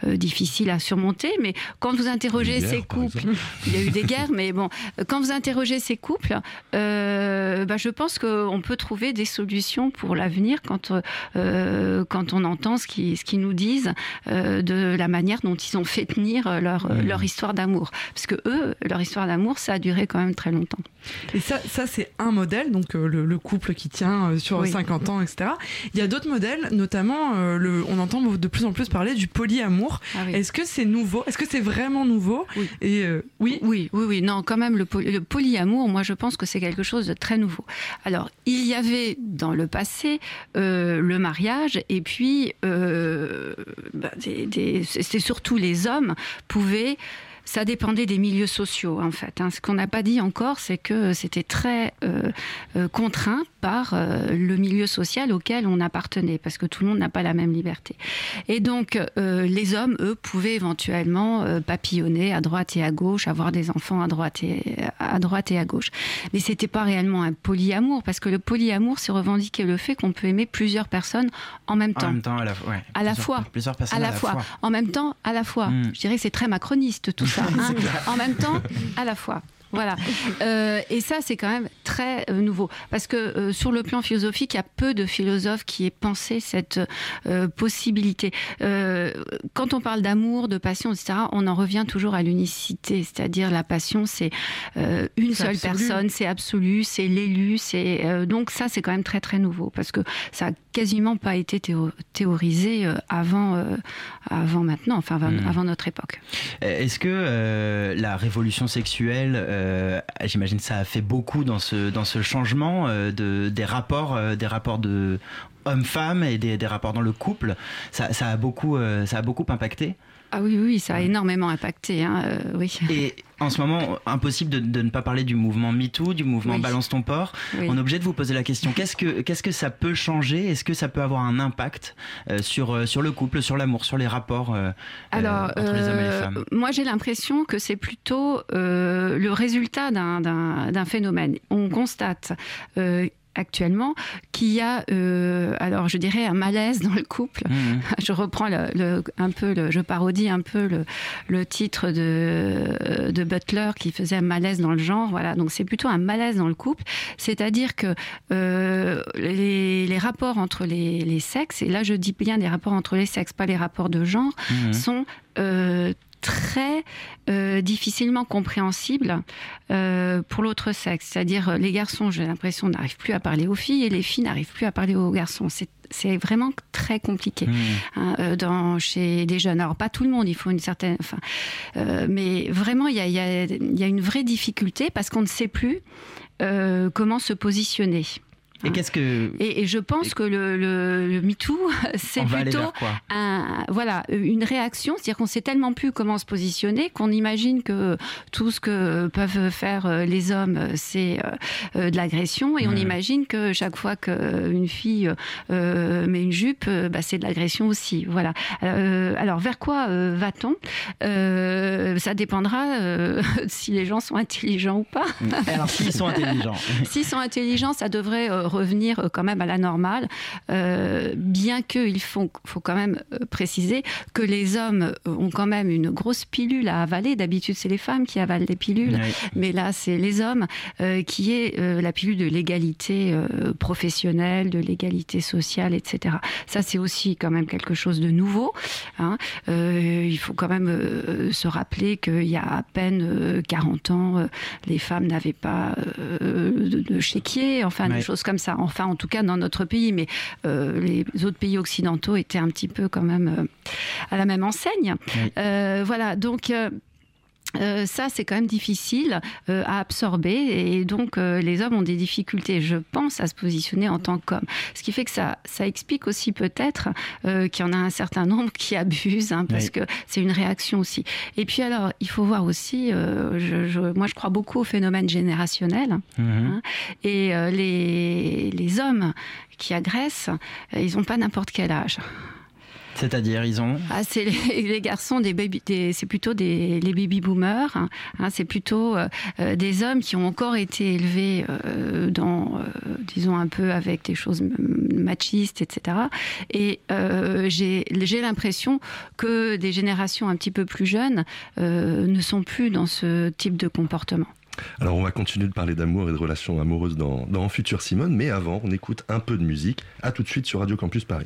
difficiles à surmonter. Mais quand vous interrogez ces couples, il y a eu des guerres, mais bon, quand vous interrogez ces couples, ben, je pense qu'on peut trouver des solutions pour l'avenir quand, euh, quand on entend ce qu'ils ce nous disent euh, de la manière dont ils ont fait tenir leur, Mmh. leur histoire d'amour. Parce que eux, leur histoire d'amour, ça a duré quand même très longtemps. Et ça, ça c'est un modèle, donc euh, le, le couple qui tient euh, sur Oui. 50 ans, etc. Il y a d'autres modèles, notamment, euh, le, on entend de plus en plus parler du polyamour. Ah oui. Est-ce que c'est nouveau? Est-ce que c'est vraiment nouveau? Oui. Et euh, oui? Oui, oui, oui. Non, quand même, le, poly- le polyamour, moi, je pense que c'est quelque chose de très nouveau. Alors, il y avait dans le passé euh, le mariage, et puis, euh, bah, c'était surtout les hommes pouvaient. Ça dépendait des milieux sociaux, en fait. hein. Ce qu'on n'a pas dit encore, c'est que c'était très euh, euh, contraint par euh, le milieu social auquel on appartenait, parce que tout le monde n'a pas la même liberté. Et donc, euh, les hommes, eux, pouvaient éventuellement papillonner à droite et à gauche, avoir des enfants à droite et à droite et à gauche. Mais c'était pas réellement un polyamour, parce que le polyamour, c'est revendiquer le fait qu'on peut aimer plusieurs personnes en même En temps. même temps, à la, ouais, À la plusieurs- fois. Plusieurs personnes à la, fois. en même temps, à la fois. Mm. Je dirais que c'est très macroniste tout ça. hein. en même temps, à la fois. Voilà. Euh, et ça, c'est quand même très euh, nouveau. Parce que euh, sur le plan philosophique, il y a peu de philosophes qui aient pensé cette euh, possibilité. Euh, quand on parle d'amour, de passion, etc., on en revient toujours à l'unicité. C'est-à-dire la passion, c'est euh, une seule absolu. personne, c'est absolu, c'est l'élu. C'est euh, donc ça, c'est quand même très très nouveau parce que ça a quasiment pas été théo- théorisé euh, avant euh, avant maintenant, enfin avant, avant notre époque. Est-ce que euh, la révolution sexuelle, euh, j'imagine ça a fait beaucoup dans ce, dans ce changement euh, de, des rapports, euh, des rapports de hommes-femmes et des, des rapports dans le couple, ça, ça a beaucoup, euh, ça a beaucoup impacté? Ah oui, oui, ça a énormément impacté. Hein, euh, oui. Et en ce moment, impossible de, de ne pas parler du mouvement MeToo, du mouvement Oui. Balance ton. Oui. On est obligé de vous poser la question qu'est-ce que, qu'est-ce que ça peut changer? Est-ce que ça peut avoir un impact euh, sur, euh, sur le couple, sur l'amour, sur les rapports euh, Alors, euh, entre les hommes et les euh, femmes? moi j'ai l'impression que c'est plutôt euh, le résultat d'un- d'un d'un phénomène. On constate euh, actuellement qu'il y a, euh, alors je dirais, un malaise dans le couple. Mhm. Je reprends le, le- un peu, le, je parodie un peu le, le titre de, de Butler qui faisait un malaise dans le genre. Voilà, donc c'est plutôt un malaise dans le couple. C'est-à-dire que euh, les, les rapports entre les, les sexes, et là je dis bien des rapports entre les sexes, pas les rapports de genre, Mhm. sont euh, très euh, difficilement compréhensibles euh, pour l'autre sexe. C'est-à-dire, euh, les garçons, j'ai l'impression, n'arrivent plus à parler aux filles et les filles n'arrivent plus à parler aux garçons. C'est c'est vraiment très compliqué Mhm. hein, dans, chez des jeunes. Alors, pas tout le monde, il faut une certaine. Enfin, euh, mais vraiment, il y a, il y a- il y a une vraie difficulté parce qu'on ne sait plus euh, comment se positionner. Et qu'est-ce que. Et, et je pense que le, le, le MeToo, c'est plutôt un, voilà, une réaction, c'est-à-dire qu'on sait tellement plus comment se positionner qu'on imagine que tout ce que peuvent faire euh, les hommes, c'est euh, euh, de l'agression, et on imagine que chaque fois qu'une fille euh, met une jupe, bah, c'est de l'agression aussi. Voilà. Euh, alors vers quoi euh, va-t-on? Ça dépendra si les gens sont intelligents ou pas. Alors, s'ils sont intelligents. S'ils sont intelligents, ça devrait revenir euh, quand même à la normale, euh, bien qu'il faut, faut quand même euh, préciser que les hommes euh, ont quand même une grosse pilule à avaler. D'habitude, c'est les femmes qui avalent les pilules, Oui. mais là, c'est les hommes euh, qui est euh, la pilule de l'égalité professionnelle, de l'égalité sociale, etc. Ça, c'est aussi quand même quelque chose de nouveau. hein. Il faut quand même se rappeler qu'il y a à peine euh, 40 ans, les femmes n'avaient pas de, de chéquier, enfin des choses comme ça. Enfin, en tout cas dans notre pays, mais euh, les autres pays occidentaux étaient un petit peu quand même euh, à la même enseigne. Oui. Euh, voilà, donc. Euh, ça, c'est quand même difficile euh, à absorber et donc euh, les hommes ont des difficultés, je pense, à se positionner en tant qu'hommes. Ce qui fait que ça, ça explique aussi peut-être euh, qu'il y en a un certain nombre qui abusent, hein, parce Oui. que c'est une réaction aussi. Et puis alors, il faut voir aussi, euh, je, je- moi je crois beaucoup au phénomène générationnel. Mhm. Et euh, les, les hommes qui agressent, ils n'ont pas n'importe quel âge. C'est-à-dire, ils ont. Ah, c'est les, les garçons, des baby, des- c'est plutôt des, les baby boomers. hein. Hein, c'est plutôt euh, euh, des hommes qui ont encore été élevés euh, dans, euh, disons un peu avec des choses machistes, etc. Et euh, j'ai j'ai l'impression que des générations un petit peu plus jeunes euh, ne sont plus dans ce type de comportement. Alors on va continuer de parler d'amour et de relations amoureuses dans, dans Futur Simone, mais avant on écoute un peu de musique. À tout de suite sur Radio Campus Paris.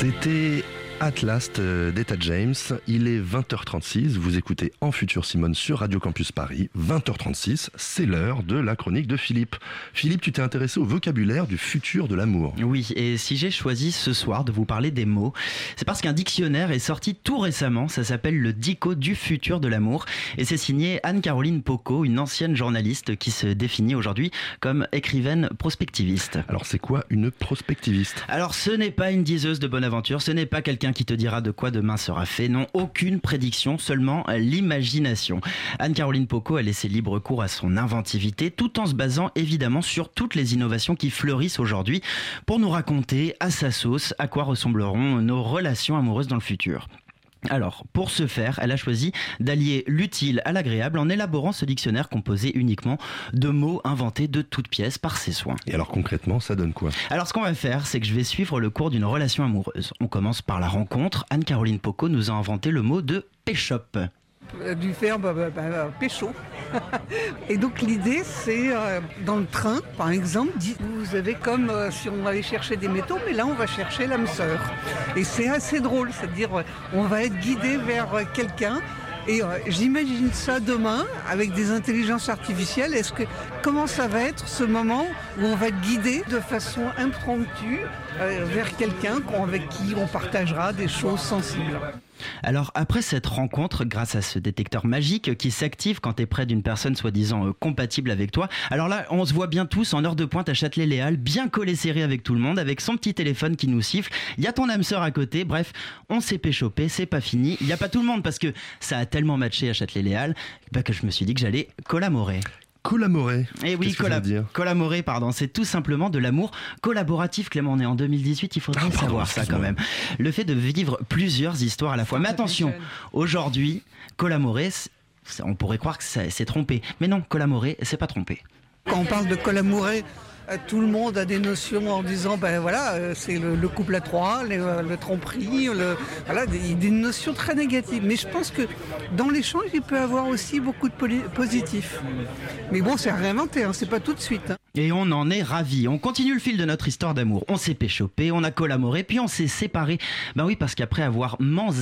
C'était Atlas euh, d'Eta James. Il est 20h36. Vous écoutez En Futur Simone sur Radio Campus Paris. 20h36, c'est l'heure de la chronique de Philippe. Philippe, tu t'es intéressé au vocabulaire du futur de l'amour. Oui, et si j'ai choisi ce soir de vous parler des mots, c'est parce qu'un dictionnaire est sorti tout récemment. Ça s'appelle le Dico du futur de l'amour. Et c'est signé Anne-Caroline Poco, une ancienne journaliste qui se définit aujourd'hui comme écrivaine prospectiviste. Alors, c'est quoi une prospectiviste? Alors, ce n'est pas une diseuse de bonne aventure, ce n'est pas quelqu'un qui te dira de quoi demain sera fait. Non, aucune prédiction, seulement l'imagination. Anne-Caroline Poco a laissé libre cours à son inventivité tout en se basant évidemment sur toutes les innovations qui fleurissent aujourd'hui pour nous raconter à sa sauce à quoi ressembleront nos relations amoureuses dans le futur. Alors, pour ce faire, elle a choisi d'allier l'utile à l'agréable en élaborant ce dictionnaire composé uniquement de mots inventés de toutes pièces par ses soins. Et alors concrètement, ça donne quoi? Alors, ce qu'on va faire, c'est que je vais suivre le cours d'une relation amoureuse. On commence par la rencontre. Anne-Caroline Poco nous a inventé le mot de péchope. Euh, du verbe euh, bah, bah, pécho. Et donc l'idée, c'est euh, dans le train, par exemple, vous avez comme euh, si on allait chercher des métaux, mais là on va chercher l'âme sœur. Et c'est assez drôle, c'est-à-dire euh, on va être guidé vers euh, quelqu'un. Et euh, j'imagine ça demain avec des intelligences artificielles. Est-ce que comment ça va être ce moment où on va être guidé de façon impromptue euh, vers quelqu'un avec qui on partagera des choses sensibles? Alors après cette rencontre, grâce à ce détecteur magique qui s'active quand tu es près d'une personne soi-disant euh, compatible avec toi, alors là on se voit bien tous en heure de pointe à Châtelet-Léal, bien collé serré avec tout le monde, avec son petit téléphone qui nous siffle, il y a ton âme sœur à côté, bref, on s'est péchopé, c'est pas fini, il n'y a pas tout le monde parce que ça a tellement matché à Châtelet-Léal bah, que je me suis dit que j'allais collaborer. Collaborer Eh oui, dire collaborer, pardon, c'est tout simplement de l'amour collaboratif. Clément, on est en 2018, il faudrait Ah, pardon, savoir ça quand même. Le fait de vivre plusieurs histoires à la fois. Mais attention, aujourd'hui, collaborer, on pourrait croire que ça- c'est trompé. Mais non, collaborer, c'est pas trompé. Quand on parle de collaborer, tout le monde a des notions en disant ben voilà euh, c'est le, le couple à trois, le, euh, le tromperie, le, voilà des, notions très négatives. Mais je pense que dans l'échange il peut y avoir aussi beaucoup de positifs. Mais bon c'est à réinventer, hein, c'est pas tout de suite. hein. Et on en est ravis. On continue le fil de notre histoire d'amour. On s'est péchopé, on a collaboré, puis on s'est séparé. Ben oui, parce qu'après avoir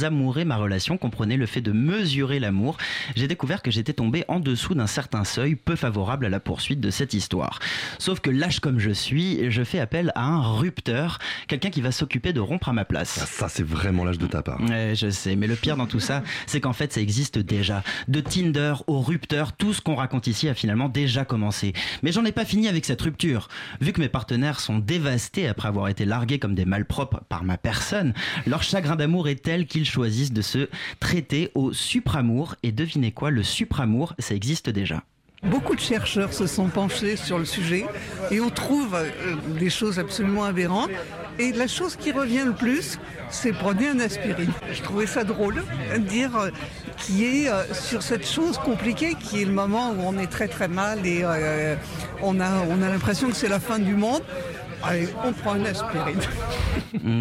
amouré ma relation, comprenez le fait de mesurer l'amour, j'ai découvert que j'étais tombé en dessous d'un certain seuil peu favorable à la poursuite de cette histoire. Sauf que lâche comme je suis, je fais appel à un rupteur, quelqu'un qui va s'occuper de rompre à ma place. Ah, Ça, c'est vraiment l'âge de ta part. Ouais, je sais, mais le pire dans tout ça, c'est qu'en fait, ça existe déjà. De Tinder au rupteur, tout ce qu'on raconte ici a finalement déjà commencé. Mais j'en ai pas fini avec cette rupture. Vu que mes partenaires sont dévastés après avoir été largués comme des malpropres par ma personne, leur chagrin d'amour est tel qu'ils choisissent de se traiter au supramour. Et devinez quoi, le supramour, ça existe déjà. Beaucoup de chercheurs se sont penchés sur le sujet et on trouve euh, des choses absolument aberrantes. Et la chose qui revient le plus, c'est prenez un aspirine. Je trouvais ça drôle dire euh, qui est euh, sur cette chose compliquée qui est le moment où on est très très mal et euh, on a, on a l'impression que c'est la fin du monde. Allez, on prend une aspirine.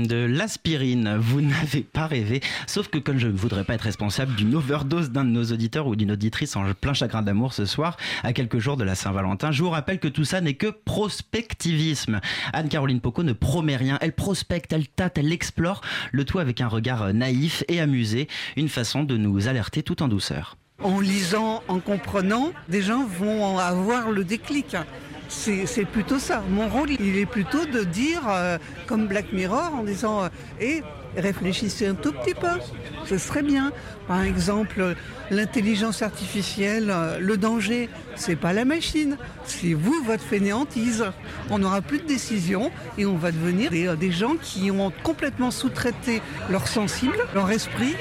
De l'aspirine, vous n'avez pas rêvé. Sauf que comme je ne voudrais pas être responsable d'une overdose d'un de nos auditeurs ou d'une auditrice en plein chagrin d'amour ce soir, à quelques jours de la Saint-Valentin, je vous rappelle que tout ça n'est que prospectivisme. Anne-Caroline Poco ne promet rien, elle prospecte, elle tâte, elle explore, le tout avec un regard naïf et amusé, une façon de nous alerter tout en douceur. En lisant, en comprenant, des gens vont avoir le déclic. C'est plutôt ça. Mon rôle, il est plutôt de dire, euh, comme Black Mirror, en disant euh, Et réfléchissez un tout petit peu, ce serait bien. Par exemple, l'intelligence artificielle, euh, le danger, c'est pas la machine, c'est vous, votre fainéantise. On n'aura plus de décision et on va devenir des, euh, gens qui ont complètement sous-traité leur sensible, leur esprit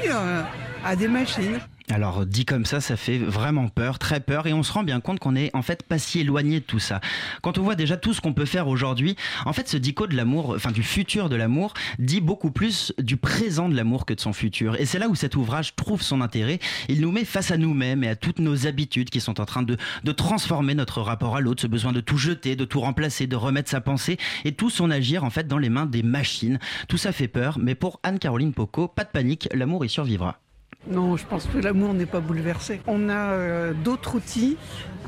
à des machines. Alors dit comme ça, ça fait vraiment peur, très peur, et on se rend bien compte qu'on est en fait pas si éloigné de tout ça. Quand on voit déjà tout ce qu'on peut faire aujourd'hui, en fait ce dico de l'amour, enfin du futur de l'amour, dit beaucoup plus du présent de l'amour que de son futur. Et c'est là où cet ouvrage trouve son intérêt. Il nous met face à nous-mêmes et à toutes nos habitudes qui sont en train de, de transformer notre rapport à l'autre, ce besoin de tout jeter, de tout remplacer, de remettre sa pensée, et tout son agir en fait dans les mains des machines. Tout ça fait peur, mais pour Anne-Caroline Poco, pas de panique, l'amour y survivra. Non, je pense que l'amour n'est pas bouleversé. On a euh, d'autres outils,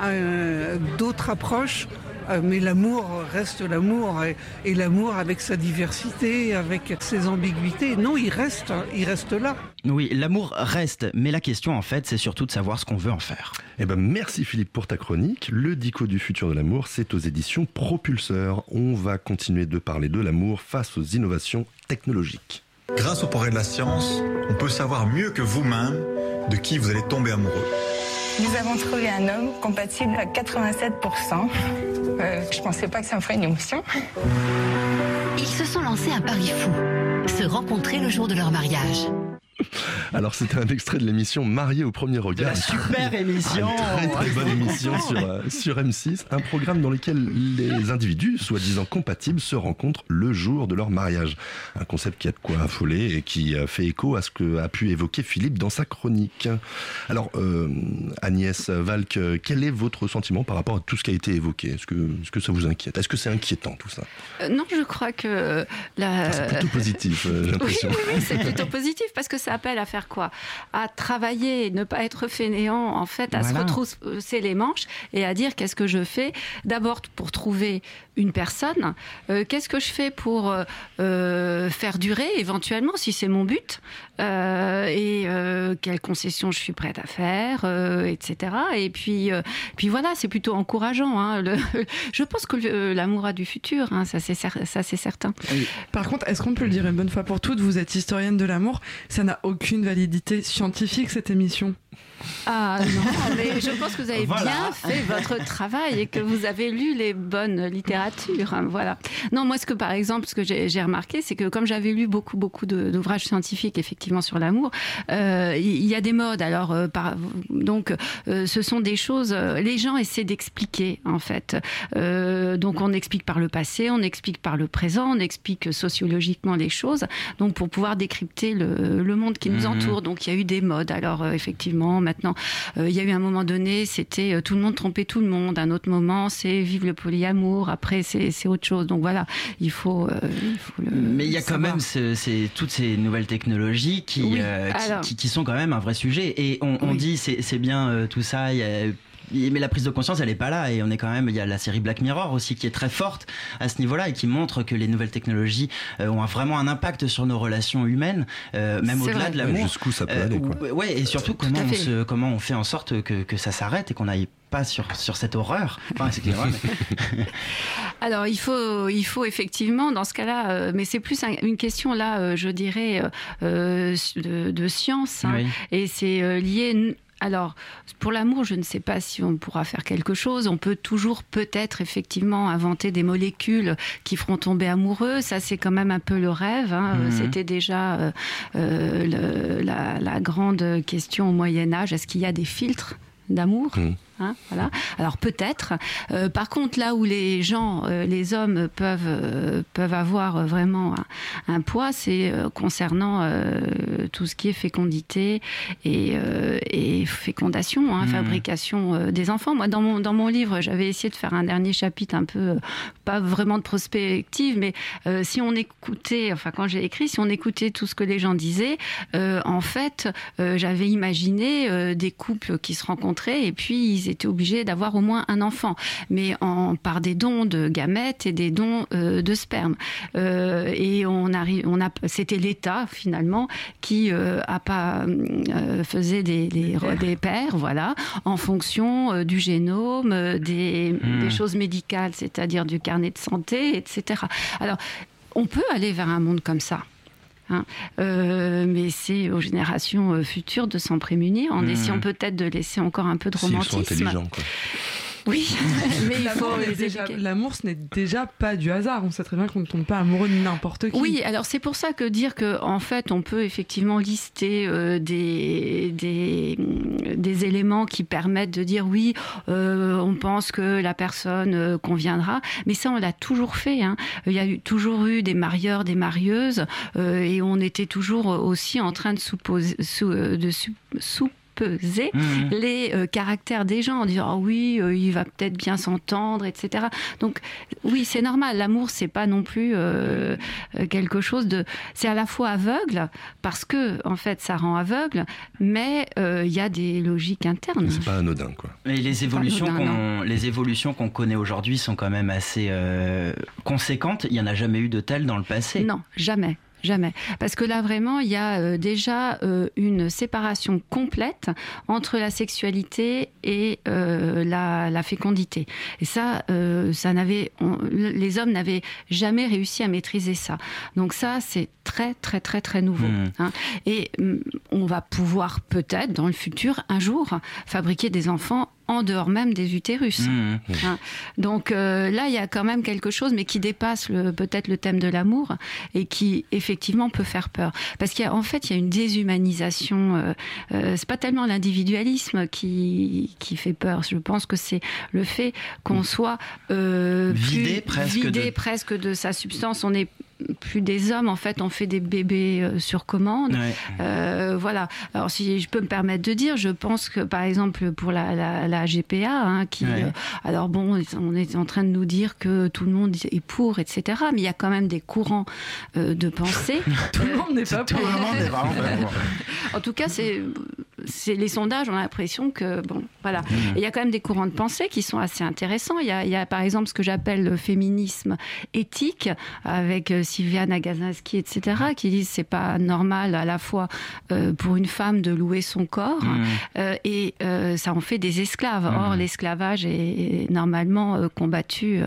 euh, d'autres approches, euh, mais l'amour reste l'amour. Et, et l'amour avec sa diversité, avec ses ambiguïtés, non, il reste, il reste là. Oui, l'amour reste, mais la question en fait, c'est surtout de savoir ce qu'on veut en faire. Eh ben, merci Philippe pour ta chronique. Le dico du futur de l'amour, c'est aux éditions Propulseur. On va continuer de parler de l'amour face aux innovations technologiques. Grâce au progrès de la science, on peut savoir mieux que vous-même de qui vous allez tomber amoureux. Nous avons trouvé un homme compatible à 87%. Euh, je pensais pas que ça me ferait une émotion. Ils se sont lancés un pari fou. Se rencontrer le jour de leur mariage. Alors c'était un extrait de l'émission Marié au premier regard. la super émission. Une très très bonne émission sur, euh, sur M6, un programme dans lequel les individus, soi-disant compatibles, se rencontrent le jour de leur mariage. Un concept qui a de quoi affoler et qui fait écho à ce que a pu évoquer Philippe dans sa chronique. Alors euh, Agnès Valk, quel est votre sentiment par rapport à tout ce qui a été évoqué? Est-ce que, est-ce que ça vous inquiète? Est-ce que c'est inquiétant tout ça? Euh, non, je crois que la. C'est plutôt positif, j'ai l'impression. Oui, oui, oui, c'est plutôt positif parce que ça appelle à faire quoi À travailler, ne pas être fainéant, en fait, à Voilà. se retrousser les manches et à dire qu'est-ce que je fais d'abord pour trouver une personne, euh, qu'est-ce que je fais pour euh, euh, faire durer éventuellement si c'est mon but et euh, quelles concessions je suis prête à faire, euh, etc. Et puis, euh, puis voilà, c'est plutôt encourageant. hein. Le- je pense que l'amour a du futur, hein, ça c'est cer- ça, c'est certain. Par contre, est-ce qu'on peut le dire une bonne fois pour toutes Vous êtes historienne de l'amour, ça n'a aucune validité scientifique cette émission? Ah non, mais je pense que vous avez Voilà. bien fait votre travail et que vous avez lu les bonnes littératures. hein, Voilà. Non, moi, ce que par exemple, ce que j'ai remarqué, c'est que comme j'avais lu beaucoup, beaucoup d'ouvrages scientifiques effectivement sur l'amour, euh, il y, a des modes. Alors, euh, par- donc, euh, ce sont des choses. les gens essaient d'expliquer en fait. Donc, on explique par le passé, on explique par le présent, on explique sociologiquement les choses. Donc, pour pouvoir décrypter le, le monde qui nous Mhm. entoure. Donc, il y a eu des modes. Alors, effectivement, maintenant, il y a eu un moment donné, c'était tout le monde tromper tout le monde. Un autre moment, c'est vive le polyamour. Après, c'est autre chose. Donc voilà, il faut. euh, il faut le Mais il y a quand même ce- ces- toutes ces nouvelles technologies qui, Oui, euh, qui- alors. qui, qui sont quand même un vrai sujet. Et on, on Oui. dit c'est c'est bien euh, tout ça. il y a- mais la prise de conscience, elle est pas là. Et on est quand même. Il y a la série Black Mirror aussi qui est très forte à ce niveau-là et qui montre que les nouvelles technologies euh, ont vraiment un impact sur nos relations humaines, euh, même au-delà de l'amour. Jusqu'où ça peut aller, quoi. ou- ouais, et surtout Tout comment on, fait. se, comment on fait en sorte que, que ça s'arrête et qu'on n'aille pas sur, sur cette horreur. Enfin, c'est l'horreur, mais- Alors il faut, il faut effectivement dans ce cas-là, euh, mais c'est plus un- une question là, euh, je dirais, euh, de, de science, hein. Oui. et c'est lié. Alors, pour l'amour, je ne sais pas si on pourra faire quelque chose. On peut toujours peut-être effectivement inventer des molécules qui feront tomber amoureux. Ça, c'est quand même un peu le rêve. hein. Mhm. C'était déjà euh, euh, le- la, la grande question au Moyen Âge. Est-ce qu'il y a des filtres d'amour? Hein, voilà. Alors peut-être. Euh, par contre, là où les gens, euh, les hommes peuvent euh, peuvent avoir vraiment un, un poids, c'est concernant tout ce qui est fécondité et, et fécondation, hein, Mhm. fabrication des enfants. Moi, dans mon dans mon livre, j'avais essayé de faire un dernier chapitre un peu pas vraiment de prospective, mais si on écoutait, enfin quand j'ai écrit, si on écoutait tout ce que les gens disaient, en fait, j'avais imaginé des couples qui se rencontraient et puis ils étaient obligés d'avoir au moins un enfant, mais en, par des dons de gamètes et des dons euh, de sperme. Euh, et on arrive, on a, c'était l'État finalement qui euh, a pas faisait des, des, des pères, voilà, en fonction du génome, des, Hmm. des choses médicales, c'est-à-dire du carnet de santé, etc. Alors, on peut aller vers un monde comme ça. Hein. Euh, mais c'est aux générations euh, futures de s'en prémunir en Hmm. essayant peut-être de laisser encore un peu de sont romantisme. intelligents, quoi. Oui, mais il faut L'amour ce n'est déjà pas du hasard. On sait très bien qu'on ne tombe pas amoureux de n'importe qui. Oui, alors c'est pour ça que dire que en fait on peut effectivement lister euh, des, des des éléments qui permettent de dire oui, euh, on pense que la personne euh, conviendra, mais ça on l'a toujours fait. hein. Il y a eu, toujours eu des marieurs, des marieuses, et on était toujours aussi en train de supposer, de su- sous peser Mhm. les euh, caractères des gens en disant Ah oui euh, il va peut-être bien s'entendre etc donc oui c'est normal l'amour c'est pas non plus euh, quelque chose de c'est à la fois aveugle parce que en fait ça rend aveugle mais euh, il y a des logiques internes C'est pas anodin, quoi. Et les évolutions anodin, qu'on les évolutions qu'on connaît aujourd'hui sont quand même assez euh, conséquentes. Il y en a jamais eu de telles dans le passé. Non, jamais. Jamais. Parce que là, vraiment, il y a euh, déjà euh, une séparation complète entre la sexualité et euh, la, la fécondité. Et ça, euh, ça n'avait, les hommes n'avaient jamais réussi à maîtriser ça. Donc ça, c'est très, très, très, très nouveau. Mhm. hein. Et hum, on va pouvoir peut-être, dans le futur, un jour, fabriquer des enfants en dehors même des utérus. Mhm. Hein. Donc euh, là, il y a quand même quelque chose, mais qui dépasse le- peut-être le thème de l'amour et qui effectivement peut faire peur. Parce qu'en fait, il y a une déshumanisation. Euh, euh, c'est pas tellement l'individualisme qui, qui fait peur. Je pense que c'est le fait qu'on soit euh, Vidé presque vidé de- presque de sa substance. On est plus des hommes, en fait, on fait des bébés euh, sur commande. Ouais. Euh, voilà. Alors, si je peux me permettre de dire, je pense que, par exemple, pour la, la, la GPA, hein, qui, Ouais. euh, alors bon, on est en train de nous dire que tout le monde est pour, etc. Mais il y a quand même des courants euh, de pensée. Tout le monde n'est pas Tout pour. le monde est vraiment pas pour. En tout cas, c'est les sondages, on a l'impression que bon, voilà. Mmh. Il y a quand même des courants de pensée qui sont assez intéressants. Il y a, il y a, par exemple ce que j'appelle le féminisme éthique avec euh, Sylvia Nagasinski, etc., qui disent c'est pas normal à la fois euh, pour une femme de louer son corps Mmh. euh, et euh, ça en fait des esclaves. Mmh. Or, l'esclavage est normalement euh, combattu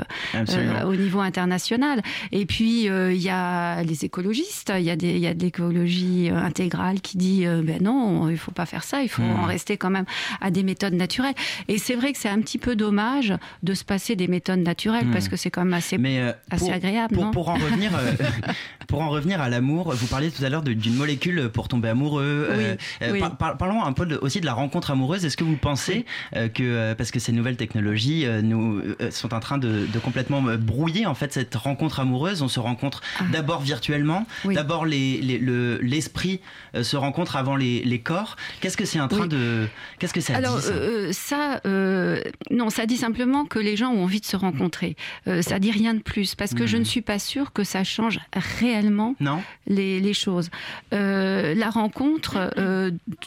au niveau international. Et puis, il y a les écologistes, il y, a des- il y a de l'écologie intégrale qui dit ben non, il faut pas faire ça, il faut en rester quand même à des méthodes naturelles. Et c'est vrai que c'est un petit peu dommage de se passer des méthodes naturelles parce que c'est quand même assez, Mais euh, assez pour, agréable. pour, non pour en revenir, euh, pour en revenir à l'amour, vous parliez tout à l'heure d'une molécule pour tomber amoureux. Oui, Euh, oui. par- par- parlons un peu de- aussi de la rencontre amoureuse. Est-ce que vous pensez que parce que ces nouvelles technologies nous sont en train de, de complètement brouiller en fait cette rencontre amoureuse, on se rencontre Ah. d'abord virtuellement, d'abord les- les- le- l'esprit euh, se rencontre avant les, les corps. Qu'est-ce que c'est en train Oui. de qu'est-ce que ça Alors dit ça? euh, ça, euh, non, ça dit simplement que les gens ont envie de se rencontrer. Euh, ça dit rien de plus parce que je ne suis pas sûre que ça change réellement Non. les, les choses. Euh, la rencontre,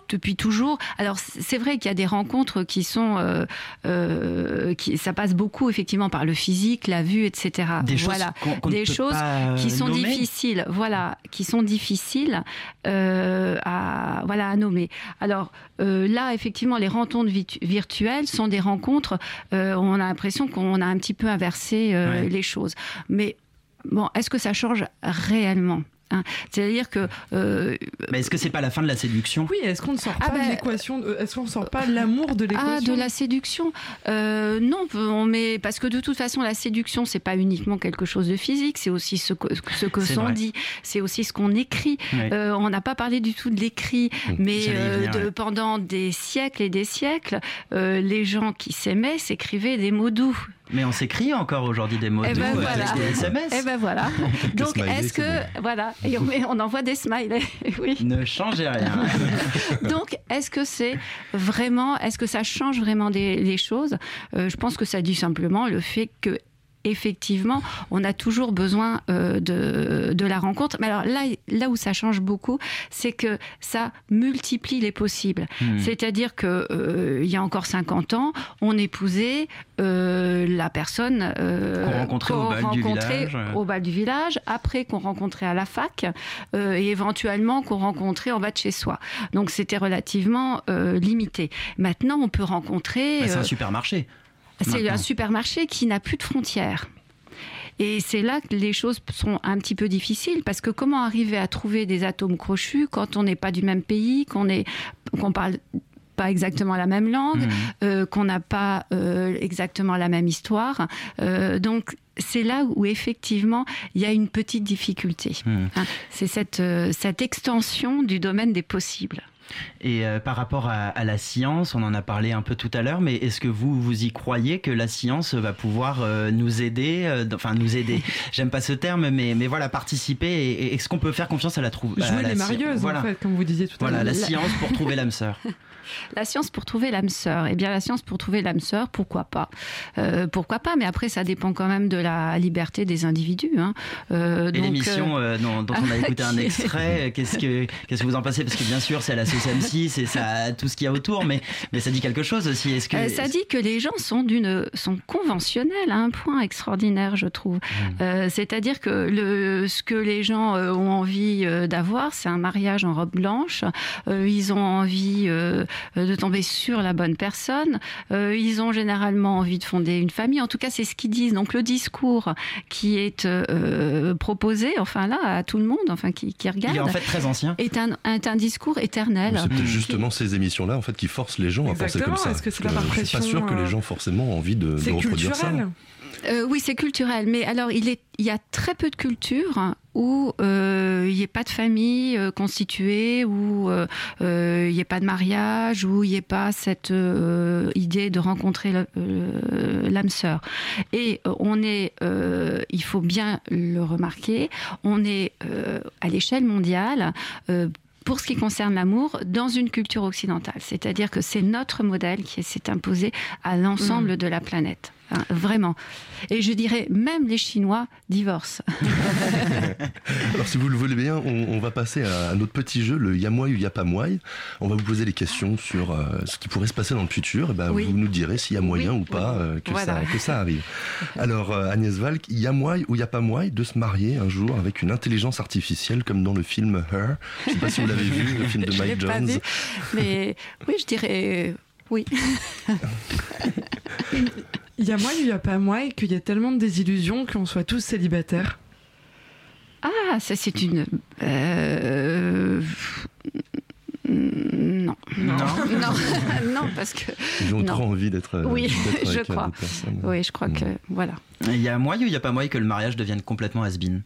depuis toujours. Alors c'est vrai qu'il y a des rencontres qui sont, qui, ça passe beaucoup effectivement par le physique, la vue, etc. Des choses voilà, qu'on- qu'on ne des choses qui sont nommer. difficiles, voilà, qui sont difficiles à, voilà, à nommer. Alors euh, là, effectivement, les rencontres virtuelles sont des rencontres. euh, on a l'impression qu'on a un petit peu inversé euh, Ouais. les choses, mais Bon, est-ce que ça change réellement? Hein. C'est-à-dire que. euh, Mais est-ce que c'est pas la fin de la séduction? Oui, est-ce qu'on ne sort Ah pas bah, de l'équation de- Est-ce qu'on ne sort pas de l'amour de Ah, l'équation? de la séduction Euh, Non, on met parce que de toute façon, la séduction, c'est pas uniquement quelque chose de physique, c'est aussi ce que, ce que s'en vrai. dit, c'est aussi ce qu'on écrit. Euh, on n'a pas parlé du tout de l'écrit, mais j'allais y euh, venir, de- ouais. pendant des siècles et des siècles, euh, les gens qui s'aimaient s'écrivaient des mots doux. Mais on s'écrit encore aujourd'hui des mots Eh doux ben avec des SMS. Eh ben voilà. Donc est-ce que voilà et on envoie des smileys. oui. Ne changez rien. Donc, est-ce que c'est vraiment, est-ce que ça change vraiment des, les choses? Euh, Je pense que ça dit simplement le fait que effectivement, on a toujours besoin euh, de, de la rencontre. Mais alors là, là où ça change beaucoup, c'est que ça multiplie les possibles. Hmm. C'est-à-dire que euh, il y a encore 50 ans, on épousait euh, la personne Qu'on rencontrait au bal du rencontrait village, ouais. au bal du village, après qu'on rencontrait à la fac, et éventuellement qu'on rencontrait en bas de chez soi. Donc c'était relativement limité. Maintenant, on peut rencontrer. Bah, c'est un supermarché. C'est un supermarché qui n'a plus de frontières. Et c'est là que les choses sont un petit peu difficiles parce que comment arriver à trouver des atomes crochus quand on n'est pas du même pays, qu'on est, qu'on parle pas exactement la même langue, Mhm. euh, qu'on n'a pas euh, exactement la même histoire. Euh, donc c'est là où effectivement il y a une petite difficulté. Mhm. Hein, c'est cette, cette extension du domaine des possibles. Et euh, par rapport à, à la science, on en a parlé un peu tout à l'heure, mais est-ce que vous, vous y croyez que la science va pouvoir euh, nous aider, euh, enfin nous aider, j'aime pas ce terme, mais, mais voilà, participer, et, et est-ce qu'on peut faire confiance à la trouver Jouer les marieuses, voilà. en fait, comme vous disiez tout à Voilà, l'heure. la science pour trouver l'âme sœur. La science pour trouver l'âme sœur. Eh bien, la science pour trouver l'âme sœur, pourquoi pas? Euh, Pourquoi pas Mais après, ça dépend quand même de la liberté des individus. hein. Euh, Et l'émission euh, dont, dont on a écouté un extrait, qu'est-ce que qu'est-ce que vous en pensez? Parce que bien sûr, c'est à la sauce M6 et ça tout ce qu'il y a autour, mais mais ça dit quelque chose aussi. Est-ce que ça dit que les gens sont d'une sont conventionnels à un point extraordinaire, je trouve. Mmh. Euh, C'est-à-dire que le, ce que les gens ont envie d'avoir, c'est un mariage en robe blanche. Ils ont envie euh, de tomber sur la bonne personne. Euh, ils ont généralement envie de fonder une famille. En tout cas, c'est ce qu'ils disent. Donc le discours qui est euh, proposé, enfin là, à tout le monde, enfin qui, qui regarde, il est en fait très ancien est un, est un discours éternel. C'est peut-être Qui- justement ces émissions-là en fait qui forcent les gens à penser comme ça. Est-ce que c'est pas par Je suis pas sûr que les euh, gens forcément ont envie de, reproduire ça. Euh, oui, c'est culturel. Mais alors, il, est, il y a très peu de cultures où euh, il n'y ait pas de famille euh, constituée, où il n'y ait pas de mariage, où il n'y ait pas cette idée de rencontrer l'âme sœur. Et on est, il faut bien le remarquer, on est à l'échelle mondiale. pour ce qui concerne l'amour, dans une culture occidentale. C'est-à-dire que c'est notre modèle qui s'est imposé à l'ensemble Mm. de la planète. Hein, vraiment. Et je dirais, même les Chinois divorcent. Alors si vous le voulez bien, on, on va passer à, notre petit jeu, le Yamoi ou Yapamoi. On va vous poser des questions sur euh, ce qui pourrait se passer dans le futur. Et ben, Oui. Vous nous direz s'il y a moyen ou pas euh, que, Voilà. ça, que ça arrive. Alors euh, Agnès Valk, Yamoi ou Yapamoi de se marier un jour avec une intelligence artificielle comme dans le film Her. Je sais pas si vous l'avez vu, le film de Je Mike pas Jones. vu, mais oui, je dirais oui. Il y a moi, il y a pas moi, et qu'il y a tellement de désillusions qu'on soit tous célibataires. Ah, ça c'est une... euh, Non. Non. non, non, parce que... Ils ont non. trop envie d'être euh, Oui, d'être je avec, euh, crois. Oui, je crois que... Voilà. Il y a moyen ou il y a pas moyen que le mariage devienne complètement has-been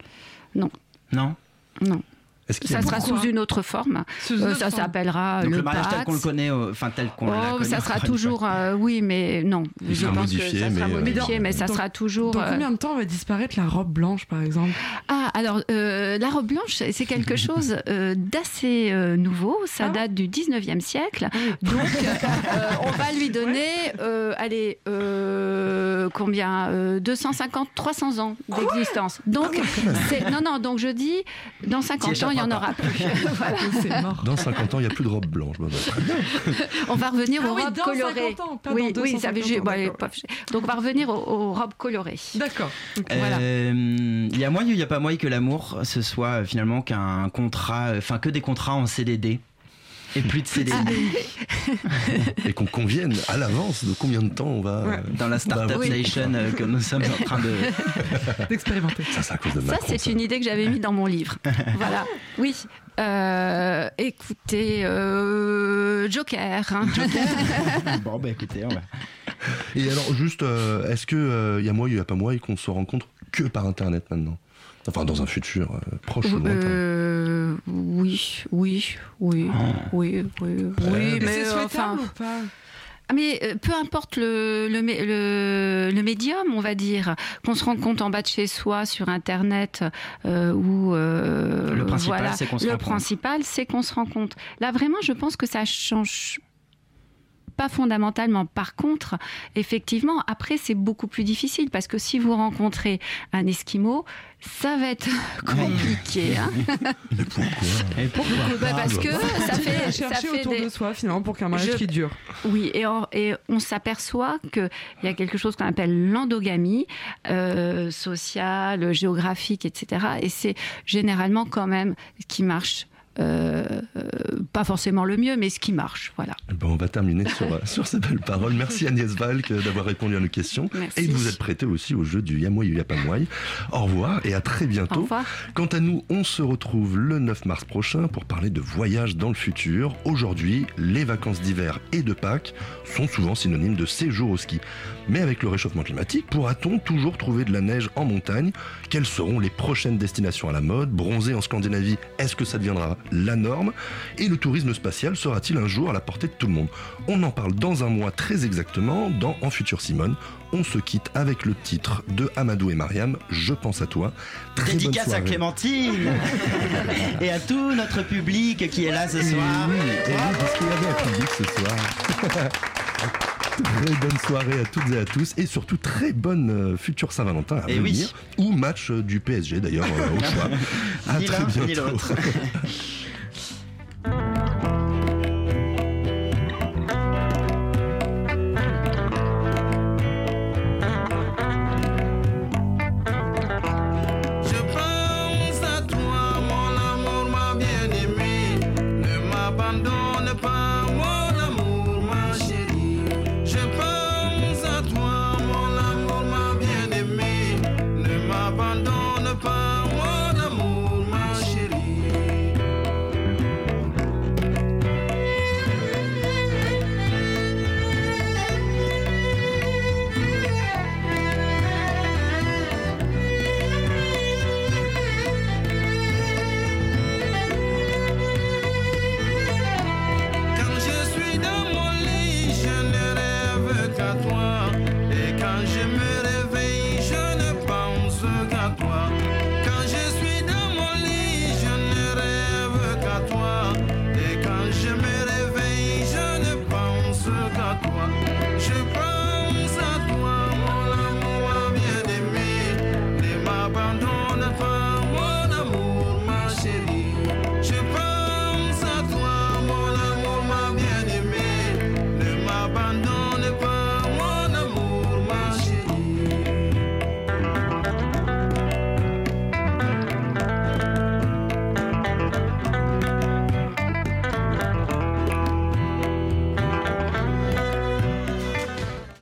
Non. Non? Non. Est-ce qu'il y a Ça sera sous une autre forme. Euh, ça s'appellera Donc le, le mariage tel qu'on le connaît, euh, enfin tel qu'on Oh, connu. ça sera toujours, euh, oui, mais non. Il je sera pense modifié, que ça sera mais, euh, modifié, mais ça dans- sera toujours. Dans euh, combien de temps va disparaître la robe blanche, par exemple? Ah, alors euh, la robe blanche, c'est quelque chose euh, d'assez euh, nouveau. Ça date du 19e siècle. Donc, euh, on va lui donner, euh, allez, euh, combien euh, 250, 300 ans d'existence. Donc, c'est- non, non, donc je dis, dans 50 ans, il n'y en aura plus. Voilà. C'est mort. Dans 50 ans, il n'y a plus de robe blanche. On va revenir Ah aux oui, robes dans colorées. 50 ans, pas oui, dans oui, ça veut 250 dire- ans, bon, allez, d'accord. pas- Donc, on va revenir aux, aux robes colorées. D'accord. Voilà. Euh, Il y a moyen ou il n'y a pas moyen que l'amour ce soit euh, finalement qu'un contrat, euh, enfin que des contrats en CDD Et plus de CDI. Et qu'on convienne à l'avance de combien de temps on va. Ouais. Dans la Startup bah, oui. Nation euh, que nous sommes en train de. D'expérimenter. Ça, c'est à cause de Ça, Macron. c'est une idée que j'avais mis dans mon livre. voilà. Oui. Euh, écoutez, euh, Joker. hein. bon, bah écoutez, on va. Et alors, juste, euh, est-ce que euh, il y a moi, il y a pas moi, et qu'on se rencontre que par Internet maintenant? Enfin, dans un futur euh, proche ou lointain. Euh, oui, oui, oui, oui, oui, oui, Ouais. mais c'est euh, enfin, ou pas? Ah, mais peu importe le, le, mé- le, le médium, on va dire, qu'on se rende compte en bas de chez soi sur Internet euh, ou euh, Le principal, voilà, c'est qu'on se le rend compte. principal, c'est qu'on se rend compte. Là, vraiment, je pense que ça change pas fondamentalement. Par contre, effectivement, après, c'est beaucoup plus difficile parce que si vous rencontrez un Esquimau, ça va être compliqué. hein. Mais pourquoi Et pourquoi Bah, parce que ça fait, ça chercher fait autour des- de soi finalement pour qu'un mariage Je- qui dure. Oui, et on, et on s'aperçoit qu'il y a quelque chose qu'on appelle l'endogamie euh, sociale, géographique, etc. Et c'est généralement quand même ce qui marche. Euh, pas forcément le mieux, mais ce qui marche, voilà. On va terminer sur, euh, sur ces belles paroles. Merci Agnès Valk euh, d'avoir répondu à nos questions. Merci. Et de vous être prêté aussi au jeu du Yamoy ou Yapamoy. Au revoir et à très bientôt. Au revoir. Quant à nous, on se retrouve le 9 mars prochain pour parler de voyage dans le futur. Aujourd'hui, les vacances d'hiver et de Pâques sont souvent synonymes de séjour au ski. Mais avec le réchauffement climatique, pourra-t-on toujours trouver de la neige en montagne? Quelles seront les prochaines destinations à la mode Bronzer en Scandinavie, est-ce que ça deviendra la norme? Et le tourisme spatial sera-t-il un jour à la portée de tout le monde? On en parle dans un mois très exactement dans En Futur Simone. On se quitte avec le titre de Amadou et Mariam, Je pense à toi. Très Dédicace à. Clémentine et à tout notre public qui est là ce soir. oui, et oui, parce qu'il y avait un public ce soir. Très bonne soirée à toutes et à tous et surtout très bonne euh, future Saint-Valentin à Et oui. venir ou match euh, du PSG d'ailleurs euh, au choix. À très bientôt.